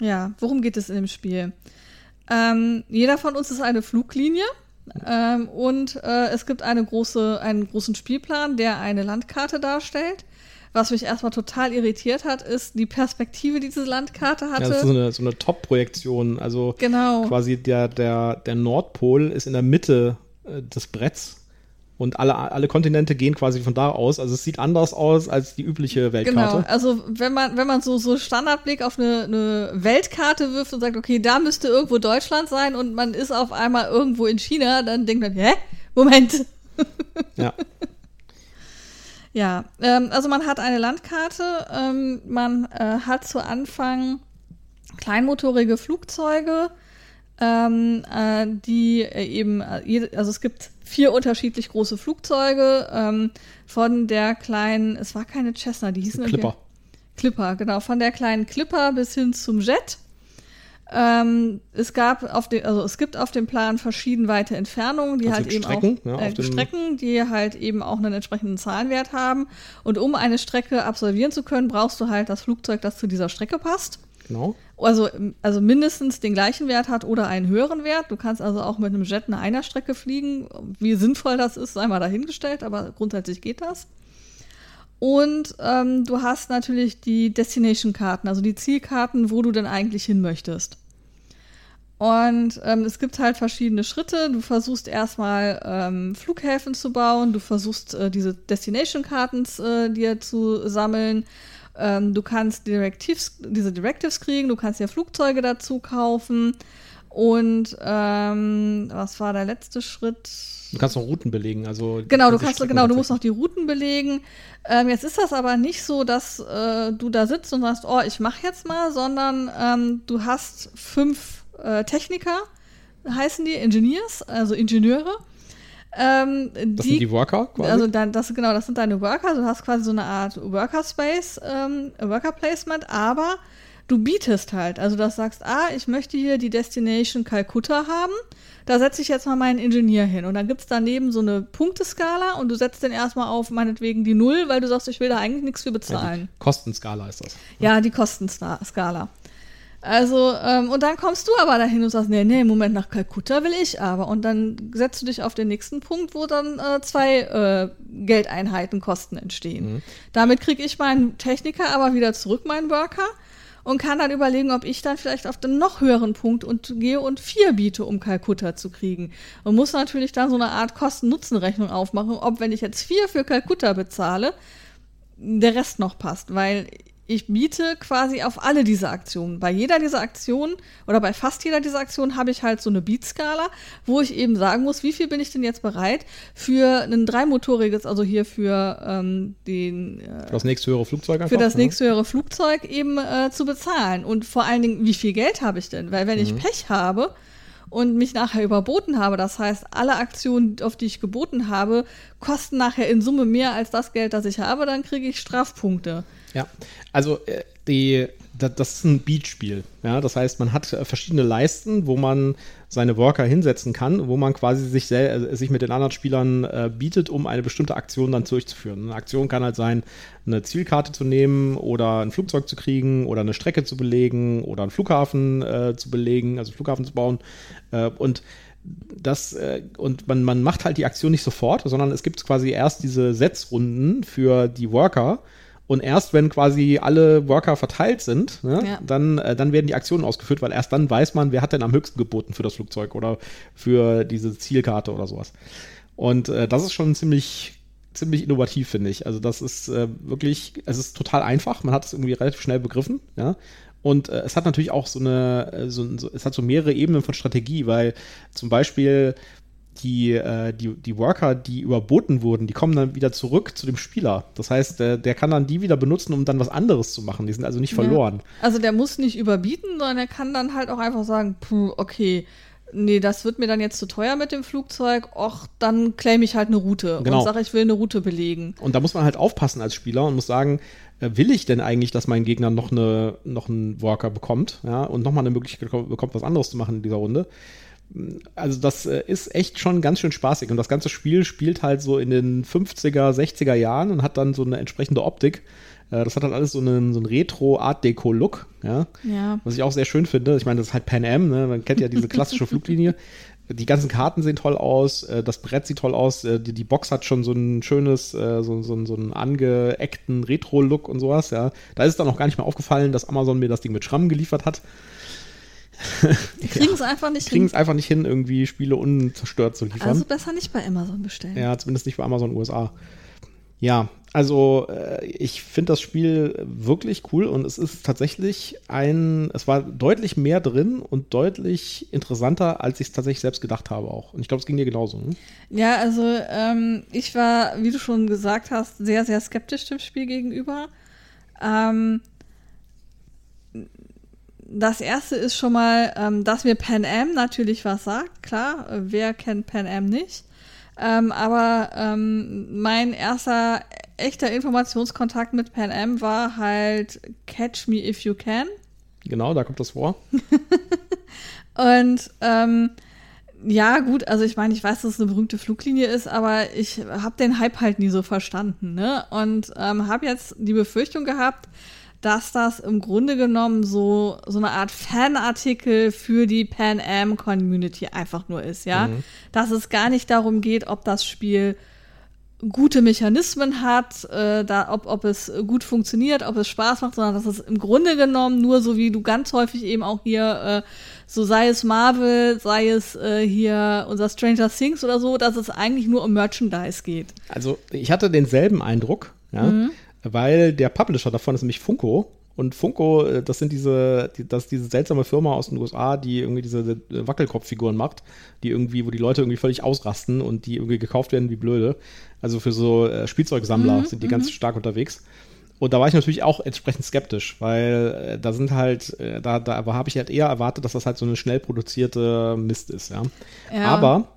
ja, worum geht es in dem Spiel? Ähm, jeder von uns ist eine Fluglinie ähm, und äh, es gibt eine große, einen großen Spielplan, der eine Landkarte darstellt. Was mich erstmal total irritiert hat, ist die Perspektive, die diese Landkarte hatte. Ja, das ist so eine, so eine Top-Projektion. Also genau. quasi der, der, der Nordpol ist in der Mitte äh, des Bretts und alle, alle Kontinente gehen quasi von da aus. Also es sieht anders aus als die übliche Weltkarte. Genau, also wenn man, wenn man so, so Standardblick auf eine, eine Weltkarte wirft und sagt, okay, da müsste irgendwo Deutschland sein und man ist auf einmal irgendwo in China, dann denkt man, hä? Moment. Ja. (laughs) Ja, ähm, also man hat eine Landkarte, ähm, man äh, hat zu Anfang kleinmotorige Flugzeuge, ähm, äh, die äh, eben, äh, also es gibt vier unterschiedlich große Flugzeuge ähm, von der kleinen, es war keine Cessna, die hießen Clipper. Clipper, genau, von der kleinen Clipper bis hin zum Jet. Ähm, es gab auf dem, also es gibt auf dem Plan verschieden weite Entfernungen, die Also halt eben Strecken, auch ja, äh, auf Strecken, die halt eben auch einen entsprechenden Zahlenwert haben. Und um eine Strecke absolvieren zu können, brauchst du halt das Flugzeug, das zu dieser Strecke passt. Genau. Also, also mindestens den gleichen Wert hat oder einen höheren Wert. Du kannst also auch mit einem Jet eine Einerstrecke fliegen. Wie sinnvoll das ist, sei mal dahingestellt, aber grundsätzlich geht das. Und ähm, du hast natürlich die Destination-Karten, also die Zielkarten, wo du denn eigentlich hin möchtest. Und ähm, es gibt halt verschiedene Schritte. Du versuchst erstmal ähm, Flughäfen zu bauen, du versuchst äh, diese Destination-Karten äh, dir zu sammeln. Ähm, du kannst Directives, diese Directives kriegen, du kannst ja Flugzeuge dazu kaufen. Und ähm, was war der letzte Schritt? Du kannst noch Routen belegen. Also Genau, du kannst, genau, du musst noch die Routen belegen. Ähm, jetzt ist das aber nicht so, dass äh, du da sitzt und sagst, oh, ich mache jetzt mal, sondern ähm, du hast fünf äh, Techniker, heißen die Engineers, also Ingenieure. Ähm, Das sind die Worker quasi. also dann, das, genau, das sind deine Worker. Du hast quasi so eine Art Worker Space, ähm, Worker Placement, aber du bietest halt. Also du sagst, ah, ich möchte hier die Destination Calcutta haben. Da setze ich jetzt mal meinen Ingenieur hin. Und dann gibt es daneben so eine Punkteskala und du setzt den erstmal auf meinetwegen die Null, weil du sagst, ich will da eigentlich nichts für ja, bezahlen. die Kostenskala ist das. Ja, die Kostenskala. Also, ähm, und dann kommst du aber dahin und sagst, nee, nee, Moment, nach Kalkutta will ich aber. Und dann setzt du dich auf den nächsten Punkt, wo dann äh, zwei äh, Geldeinheiten Kosten entstehen. Damit kriege ich meinen Techniker aber wieder zurück, meinen Worker, und kann dann überlegen, ob ich dann vielleicht auf den noch höheren Punkt und gehe und vier biete, um Kalkutta zu kriegen. Und muss natürlich dann so eine Art Kosten-Nutzen-Rechnung aufmachen, ob wenn ich jetzt vier für Kalkutta bezahle, der Rest noch passt, weil ich biete quasi auf alle diese Aktionen. Bei jeder dieser Aktionen oder bei fast jeder dieser Aktionen habe ich halt so eine Beat-Skala, wo ich eben sagen muss, wie viel bin ich denn jetzt bereit für ein dreimotoriges, also hier für ähm, den äh, Für das nächste höhere Flugzeug einfach. für das ne? nächste höhere Flugzeug eben äh, zu bezahlen. Und vor allen Dingen, wie viel Geld habe ich denn? Weil wenn ich Pech habe und mich nachher überboten habe, das heißt, alle Aktionen, auf die ich geboten habe, kosten nachher in Summe mehr als das Geld, das ich habe, dann kriege ich Strafpunkte. Ja, also äh, die, da, das ist ein Beat-Spiel. Ja, das heißt, man hat äh, verschiedene Leisten, wo man seine Worker hinsetzen kann, wo man quasi sich, äh, sich mit den anderen Spielern äh, bietet, um eine bestimmte Aktion dann durchzuführen. Eine Aktion kann halt sein, eine Zielkarte zu nehmen oder ein Flugzeug zu kriegen oder eine Strecke zu belegen oder einen Flughafen äh, zu belegen, also Flughafen zu bauen. Äh, und das äh, und man, man macht halt die Aktion nicht sofort, sondern es gibt quasi erst diese Setzrunden für die Worker. Und erst wenn quasi alle Worker verteilt sind, ne, Ja. dann, äh, dann werden die Aktionen ausgeführt, weil erst dann weiß man, wer hat denn am höchsten geboten für das Flugzeug oder für diese Zielkarte oder sowas. Und äh, das ist schon ziemlich, ziemlich innovativ, finde ich. Also das ist äh, wirklich, es ist total einfach, man hat es irgendwie relativ schnell begriffen, ja. Und äh, es hat natürlich auch so eine, äh, so, so, es hat so mehrere Ebenen von Strategie, weil zum Beispiel die, äh, die, die Worker, die überboten wurden, die kommen dann wieder zurück zu dem Spieler. Das heißt, der, der kann dann die wieder benutzen, um dann was anderes zu machen. Die sind also nicht verloren. Ja. Also der muss nicht überbieten, sondern er kann dann halt auch einfach sagen, puh, okay, nee, das wird mir dann jetzt zu teuer mit dem Flugzeug, och, dann claim ich halt eine Route Genau. und sage, ich will eine Route belegen. Und da muss man halt aufpassen als Spieler und muss sagen, äh, will ich denn eigentlich, dass mein Gegner noch, eine, noch einen Worker bekommt, ja, und nochmal eine Möglichkeit bekommt, was anderes zu machen in dieser Runde. Also das äh, ist echt schon ganz schön spaßig und das ganze Spiel spielt halt so in den 50er, 60er Jahren und hat dann so eine entsprechende Optik. Äh, Das hat halt alles so einen, so einen Retro-Art-Deco-Look, ja. Ja. Was ich auch sehr schön finde. Ich meine, das ist halt Pan Am, ne? man kennt ja diese klassische (laughs) Fluglinie. Die ganzen Karten sehen toll aus, äh, das Brett sieht toll aus, die, die Box hat schon so ein schönes, so, so, so einen angeeckten Retro-Look und sowas, ja. Da ist es dann auch gar nicht mehr aufgefallen, dass Amazon mir das Ding mit Schramm geliefert hat. Die (laughs) kriegen es einfach nicht Kriegen hin. es einfach nicht hin, irgendwie Spiele unzerstört zu liefern. Also besser nicht bei Amazon bestellen. Ja, zumindest nicht bei Amazon USA. Ja, also äh, ich finde das Spiel wirklich cool und es ist tatsächlich ein, es war deutlich mehr drin und deutlich interessanter, als ich es tatsächlich selbst gedacht habe auch. Und ich glaube, es ging dir genauso. Ne? Ja, also ähm, ich war, wie du schon gesagt hast, sehr, sehr skeptisch dem Spiel gegenüber. Ähm, das erste ist schon mal, ähm, dass mir Pan Am natürlich was sagt. Klar, wer kennt Pan Am nicht? Ähm, aber ähm, mein erster echter Informationskontakt mit Pan Am war halt Catch Me If You Can. Genau, da kommt das vor. (laughs) Und ähm, ja, gut, also ich meine, ich weiß, dass es eine berühmte Fluglinie ist, aber ich habe den Hype halt nie so verstanden. Ne? Und ähm, habe jetzt die Befürchtung gehabt, dass das im Grunde genommen so, so eine Art Fanartikel für die Pan Am Community einfach nur ist, ja. Mhm. Dass es gar nicht darum geht, ob das Spiel gute Mechanismen hat, äh, da, ob, ob es gut funktioniert, ob es Spaß macht, sondern dass es im Grunde genommen nur so wie du ganz häufig eben auch hier, äh, so sei es Marvel, sei es äh, hier unser Stranger Things oder so, dass es eigentlich nur um Merchandise geht. Also ich hatte denselben Eindruck, ja. Mhm weil der Publisher davon ist nämlich Funko. Und Funko, äh, das sind diese, die, das ist diese seltsame Firma aus den USA, die irgendwie diese äh, Wackelkopffiguren macht, die irgendwie, wo die Leute irgendwie völlig ausrasten und die irgendwie gekauft werden wie blöde. Also für so äh, Spielzeugsammler mhm, sind die ganz mhm. stark unterwegs. Und da war ich natürlich auch entsprechend skeptisch, weil da sind halt, da, da habe ich halt eher erwartet, dass das halt so eine schnell produzierte Mist ist, ja. ja. Aber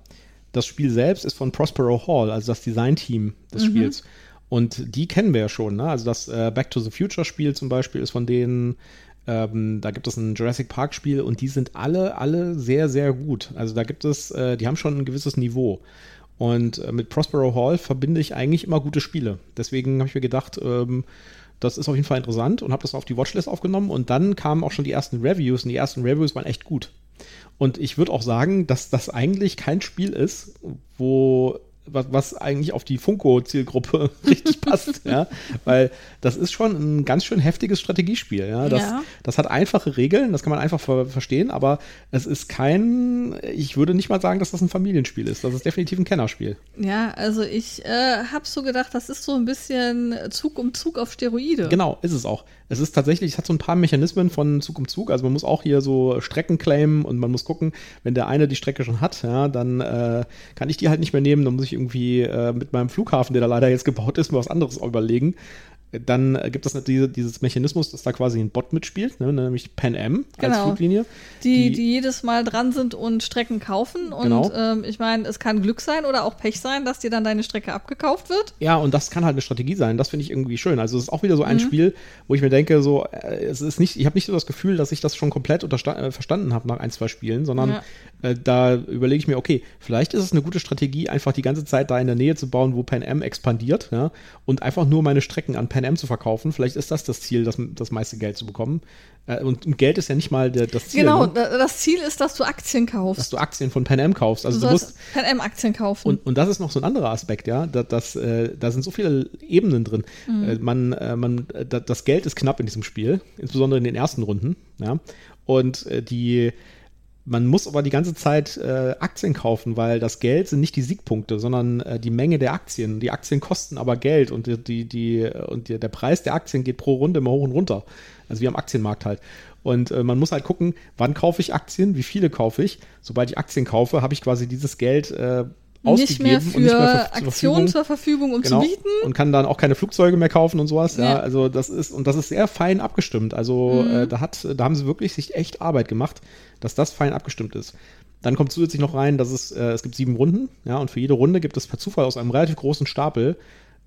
das Spiel selbst ist von Prospero Hall, also das Designteam des mhm. Spiels. Und die kennen wir ja schon, ne? Also das äh, Back to the Future Spiel zum Beispiel ist von denen, ähm, da gibt es ein Jurassic Park Spiel und die sind alle, alle sehr, sehr gut. Also da gibt es, äh, die haben schon ein gewisses Niveau. Und äh, mit Prospero Hall verbinde ich eigentlich immer gute Spiele. Deswegen habe ich mir gedacht, ähm, das ist auf jeden Fall interessant und habe das auf die Watchlist aufgenommen. Und dann kamen auch schon die ersten Reviews und die ersten Reviews waren echt gut. Und ich würde auch sagen, dass das eigentlich kein Spiel ist, wo was, was eigentlich auf die Funko-Zielgruppe (laughs) richtig passt, (laughs) ja. Weil das ist schon ein ganz schön heftiges Strategiespiel, ja. Das, ja. das hat einfache Regeln, das kann man einfach ver verstehen, aber es ist kein, ich würde nicht mal sagen, dass das ein Familienspiel ist. Das ist definitiv ein Kennerspiel. Ja, also ich äh, habe so gedacht, das ist so ein bisschen Zug um Zug auf Steroide. Genau, ist es auch. Es ist tatsächlich, es hat so ein paar Mechanismen von Zug um Zug. Also man muss auch hier so Strecken claimen und man muss gucken, wenn der eine die Strecke schon hat, ja, dann äh, kann ich die halt nicht mehr nehmen, dann muss ich irgendwie äh, mit meinem Flughafen, der da leider jetzt gebaut ist, mir was anderes überlegen. Dann gibt es diese, dieses Mechanismus, dass da quasi ein Bot mitspielt, ne, nämlich Pan Am als genau. Fluglinie. Die, die, die, jedes Mal dran sind und Strecken kaufen. Und genau. ähm, ich meine, es kann Glück sein oder auch Pech sein, dass dir dann deine Strecke abgekauft wird. Ja, und das kann halt eine Strategie sein. Das finde ich irgendwie schön. Also es ist auch wieder so ein mhm. Spiel, wo ich mir denke, so, äh, es ist nicht, ich habe nicht so das Gefühl, dass ich das schon komplett äh, verstanden habe nach ein, zwei Spielen, sondern ja. äh, da überlege ich mir, okay, vielleicht ist es eine gute Strategie, einfach die ganze Zeit da in der Nähe zu bauen, wo Pan Am expandiert, ja, und einfach nur meine Strecken an Pan Am zu verkaufen. Vielleicht ist das das Ziel, das, das meiste Geld zu bekommen. Äh, und Geld ist ja nicht mal das Ziel. Genau, ne? das Ziel ist, dass du Aktien kaufst. Dass du Aktien von Pan Am kaufst. Also du, du musst Pan Am Aktien kaufen. Und, und das ist noch so ein anderer Aspekt, ja. Da, das, äh, da sind so viele Ebenen drin. Mhm. Äh, man, man, da, das Geld ist knapp in diesem Spiel, insbesondere in den ersten Runden, ja. Und die man muss aber die ganze Zeit äh, Aktien kaufen, weil das Geld sind nicht die Siegpunkte, sondern äh, die Menge der Aktien. Die Aktien kosten aber Geld und die, die, die und die, der Preis der Aktien geht pro Runde immer hoch und runter. Also wie am Aktienmarkt halt. Und äh, man muss halt gucken, wann kaufe ich Aktien, wie viele kaufe ich. Sobald ich Aktien kaufe, habe ich quasi dieses Geld äh, nicht mehr für, nicht mehr für Aktionen zur Verfügung, um genau. zu bieten. Und kann dann auch keine Flugzeuge mehr kaufen und sowas. Ja. ja, also das ist, und das ist sehr fein abgestimmt. Also mhm. äh, da hat, da haben sie wirklich sich echt Arbeit gemacht, dass das fein abgestimmt ist. Dann kommt zusätzlich noch rein, dass es, äh, es gibt sieben Runden, ja, und für jede Runde gibt es per Zufall aus einem relativ großen Stapel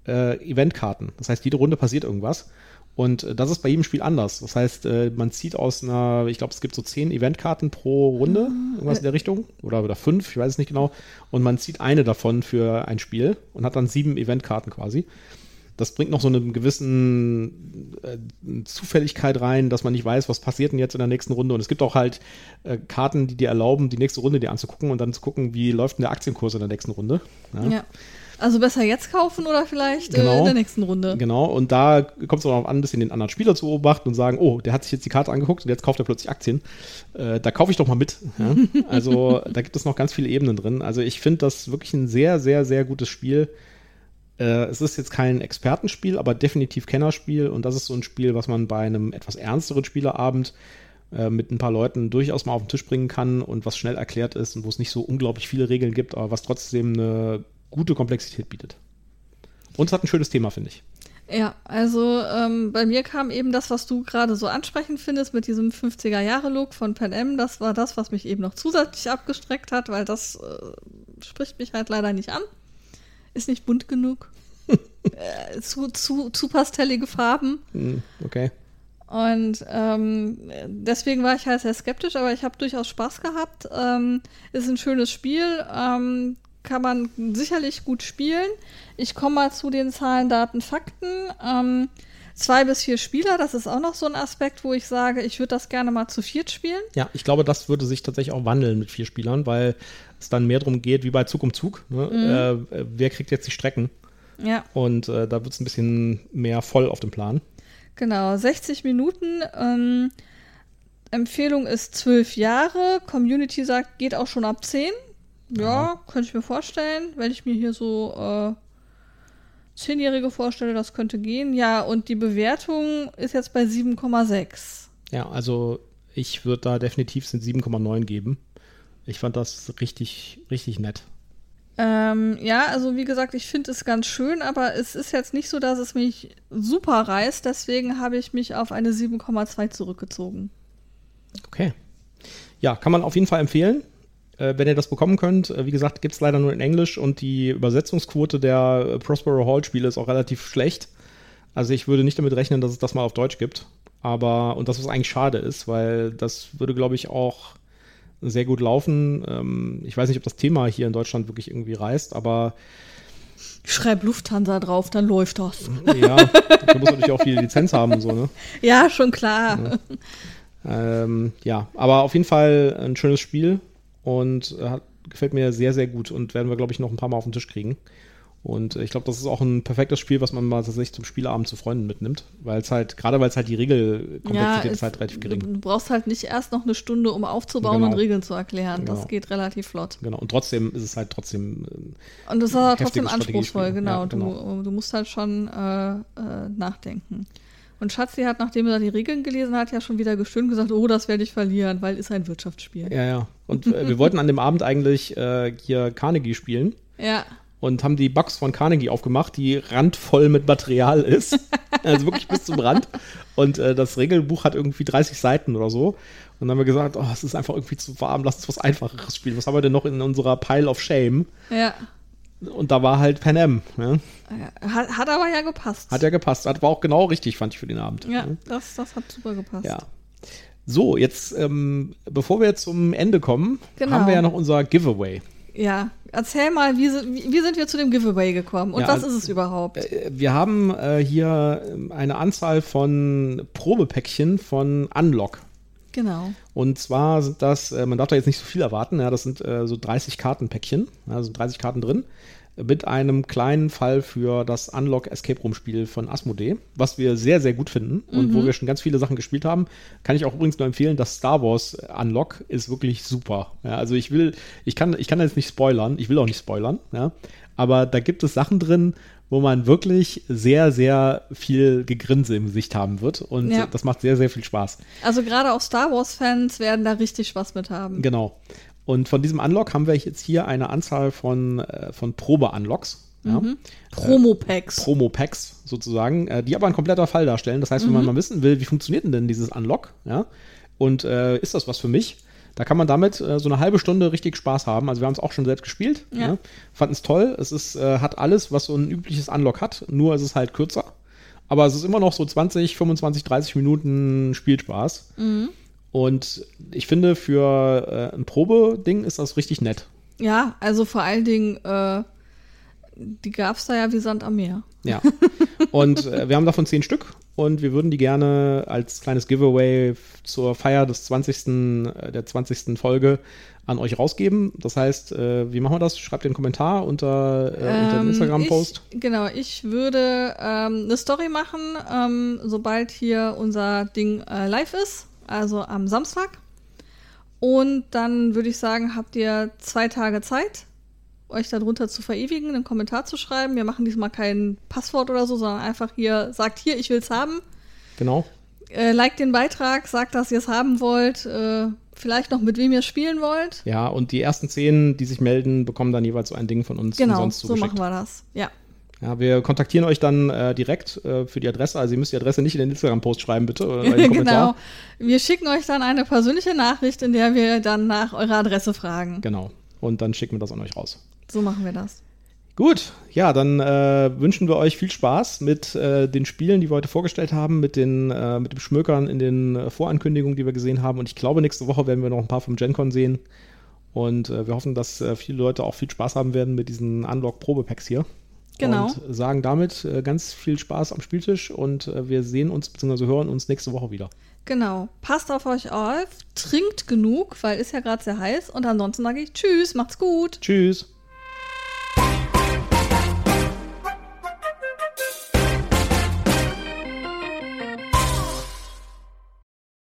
äh, Eventkarten. Das heißt, jede Runde passiert irgendwas. Und äh, das ist bei jedem Spiel anders. Das heißt, äh, man zieht aus einer, ich glaube, es gibt so zehn Eventkarten pro Runde, irgendwas in der Richtung. Oder, oder fünf, ich weiß es nicht genau. Und man zieht eine davon für ein Spiel und hat dann sieben Eventkarten quasi. Das bringt noch so eine gewissen äh, Zufälligkeit rein, dass man nicht weiß, was passiert denn jetzt in der nächsten Runde. Und es gibt auch halt äh, Karten, die dir erlauben, die nächste Runde dir anzugucken und dann zu gucken, wie läuft denn der Aktienkurs in der nächsten Runde. ja. ja. Also besser jetzt kaufen oder vielleicht genau, äh, in der nächsten Runde. Genau, und da kommt es auch an, ein bisschen den anderen Spieler zu beobachten und sagen, oh, der hat sich jetzt die Karte angeguckt und jetzt kauft er plötzlich Aktien. Äh, da kaufe ich doch mal mit. Ja? (laughs) Also da gibt es noch ganz viele Ebenen drin. Also ich finde das wirklich ein sehr, sehr, sehr gutes Spiel. Äh, es ist jetzt kein Expertenspiel, aber definitiv Kennerspiel und das ist so ein Spiel, was man bei einem etwas ernsteren Spielerabend äh, mit ein paar Leuten durchaus mal auf den Tisch bringen kann und was schnell erklärt ist und wo es nicht so unglaublich viele Regeln gibt, aber was trotzdem eine gute Komplexität bietet. Und es hat ein schönes Thema, finde ich. Ja, also ähm, bei mir kam eben das, was du gerade so ansprechend findest, mit diesem 50er-Jahre-Look von Pan Am. Das war das, was mich eben noch zusätzlich abgestreckt hat, weil das äh, spricht mich halt leider nicht an. Ist nicht bunt genug. (laughs) äh, zu, zu, zu pastellige Farben. Hm, Okay. Und ähm, deswegen war ich halt sehr skeptisch, aber ich habe durchaus Spaß gehabt. Ähm, ist ein schönes Spiel, ähm, kann man sicherlich gut spielen. Ich komme mal zu den Zahlen, Daten, Fakten. Ähm, zwei bis vier Spieler, das ist auch noch so ein Aspekt, wo ich sage, ich würde das gerne mal zu viert spielen. Ja, ich glaube, das würde sich tatsächlich auch wandeln mit vier Spielern, weil es dann mehr darum geht, wie bei Zug um Zug. Ne? Äh, wer kriegt jetzt die Strecken? Ja, Und äh, da wird es ein bisschen mehr voll auf dem Plan. genau. 60 Minuten. Ähm, Empfehlung ist 12 Jahre. Community sagt, geht auch schon ab 10. Ja, könnte ich mir vorstellen. Wenn ich mir hier so äh, Zehnjährige vorstelle, das könnte gehen. Ja, und die Bewertung ist jetzt bei 7,6. Ja, also ich würde da definitiv sind 7,9 geben. Ich fand das richtig, richtig nett. Ähm, ja, also wie gesagt, ich finde es ganz schön, aber es ist jetzt nicht so, dass es mich super reißt. Deswegen habe ich mich auf eine 7,2 zurückgezogen. Okay. Ja, kann man auf jeden Fall empfehlen, äh, wenn ihr das bekommen könnt. Äh, wie gesagt, gibt es leider nur in Englisch und die Übersetzungsquote der äh, Prospero Hall Spiele ist auch relativ schlecht. Also ich würde nicht damit rechnen, dass es das mal auf Deutsch gibt. Aber, und das, was eigentlich schade ist, weil das würde, glaube ich, auch sehr gut laufen. Ähm, ich weiß nicht, ob das Thema hier in Deutschland wirklich irgendwie reißt, aber Schreib Lufthansa drauf, dann läuft das. ja, da muss natürlich auch viel Lizenz haben und so, ne? (laughs) Ja, schon klar. Ähm, ja, aber auf jeden Fall ein schönes Spiel und äh, hat, gefällt mir sehr, sehr gut und werden wir, glaube ich, noch ein paar Mal auf den Tisch kriegen. Und äh, ich glaube, das ist auch ein perfektes Spiel, was man mal tatsächlich zum Spielabend zu Freunden mitnimmt, weil es halt, gerade weil es halt die Regelkomplexität ist halt relativ gering. du brauchst halt nicht erst noch eine Stunde, um aufzubauen Genau. und Regeln zu erklären. Genau. Das geht relativ flott. Genau. Und trotzdem ist es halt trotzdem, äh, Und das ist Heftiges trotzdem anspruchsvoll, genau. Ja, genau. Du, du musst halt schon äh, äh, nachdenken. Und Schatzi hat, nachdem er die Regeln gelesen hat, ja schon wieder gestöhnt gesagt, oh, das werde ich verlieren, weil ist ein Wirtschaftsspiel. ja, ja. Und äh, wir wollten an dem Abend eigentlich äh, hier Carnegie spielen. (laughs) Ja. Und haben die Box von Carnegie aufgemacht, die randvoll mit Material ist. (laughs) also wirklich bis zum Rand. Und äh, das Regelbuch hat irgendwie 30 Seiten oder so. Und dann haben wir gesagt, oh, es ist einfach irgendwie zu warm, lass uns was Einfacheres spielen. Was haben wir denn noch in unserer Pile of Shame? Ja. Und da war halt Pan Am. Ja? Hat, hat aber ja gepasst. Hat ja gepasst. Hat, war auch genau richtig, fand ich, für den Abend. ja, das, das hat super gepasst. Ja. So, jetzt, ähm, bevor wir jetzt zum Ende kommen, Genau. haben wir ja noch unser Giveaway. Ja. Erzähl mal, wie, wie, sind wir zu dem Giveaway gekommen und Ja, was also- ist es überhaupt? Äh, Wir haben äh, hier ähm, eine Anzahl von Probepäckchen von Unlock. genau. Und zwar sind das, äh, man darf da jetzt nicht so viel erwarten, ja, das sind äh, so 30 Kartenpäckchen, ja, sind 30 Karten drin, mit einem kleinen Fall für das Unlock Escape Room Spiel von Asmodee, was wir sehr, sehr gut finden und wo wir schon ganz viele Sachen gespielt haben. Kann ich auch übrigens nur empfehlen, das Star Wars Unlock ist wirklich super. Ja, also ich will, ich kann, ich kann jetzt nicht spoilern, ich will auch nicht spoilern, ja, aber da gibt es Sachen drin, wo man wirklich sehr, sehr viel Gegrinse im Gesicht haben wird und Ja. das macht sehr, sehr viel Spaß. Also gerade auch Star Wars-Fans werden da richtig Spaß mit haben. Genau. Und von diesem Unlock haben wir jetzt hier eine Anzahl von, äh, von Probe-Unlocks. Ja? Promo-Packs. Promo-Packs sozusagen, äh, die aber ein kompletter Fall darstellen. Das heißt, wenn man mal wissen will, wie funktioniert denn, dieses Unlock, ja, und äh, ist das was für mich, da kann man damit äh, so eine halbe Stunde richtig Spaß haben. Also wir haben es auch schon selbst gespielt, Ja. ja. fanden es toll. Es ist, äh, hat alles, was so ein übliches Unlock hat, nur ist es halt kürzer. Aber es ist immer noch so 20, 25, 30 Minuten Spielspaß. Und ich finde, für äh, ein Probeding ist das richtig nett. Ja, also vor allen Dingen, äh, die gab's da ja wie Sand am Meer. Ja. (laughs) Und äh, wir haben davon zehn Stück und wir würden die gerne als kleines Giveaway zur Feier des 20. äh, der 20. Folge an euch rausgeben. Das heißt, äh, wie machen wir das? Schreibt den Kommentar unter, äh, unter den Ähm, Instagram-Post. Ich, genau, ich würde ähm, eine Story machen, ähm, sobald hier unser Ding äh, live ist, also am Samstag. Und dann würde ich sagen, habt ihr zwei Tage Zeit, euch darunter zu verewigen, einen Kommentar zu schreiben. Wir machen diesmal kein Passwort oder so, sondern einfach hier, sagt hier, ich will's haben. Genau. Äh, liked den Beitrag, sagt, dass ihr es haben wollt, äh, vielleicht noch mit wem ihr spielen wollt. Ja, und die ersten zehn, die sich melden, bekommen dann jeweils so ein Ding von uns Genau, umsonst so machen wir das. Ja. Ja, wir kontaktieren euch dann äh, direkt äh, für die Adresse. Also ihr müsst die Adresse nicht in den Instagram-Post schreiben, bitte. Oder in (laughs) genau. Wir schicken euch dann eine persönliche Nachricht, in der wir dann nach eurer Adresse fragen. Genau. Und dann schicken wir das an euch raus. So machen wir das. Gut, ja, dann äh, wünschen wir euch viel Spaß mit äh, den Spielen, die wir heute vorgestellt haben, mit, den, äh, mit dem Schmökern in den äh, Vorankündigungen, die wir gesehen haben. Und ich glaube, nächste Woche werden wir noch ein paar vom GenCon sehen. Und äh, wir hoffen, dass äh, viele Leute auch viel Spaß haben werden mit diesen Unlock-Probe-Packs hier. Genau. Und sagen damit ganz viel Spaß am Spieltisch und wir sehen uns bzw. hören uns nächste Woche wieder. Genau. Passt auf euch auf, trinkt genug, weil ist ja gerade sehr heiß. Und ansonsten sage ich Tschüss, macht's gut. Tschüss.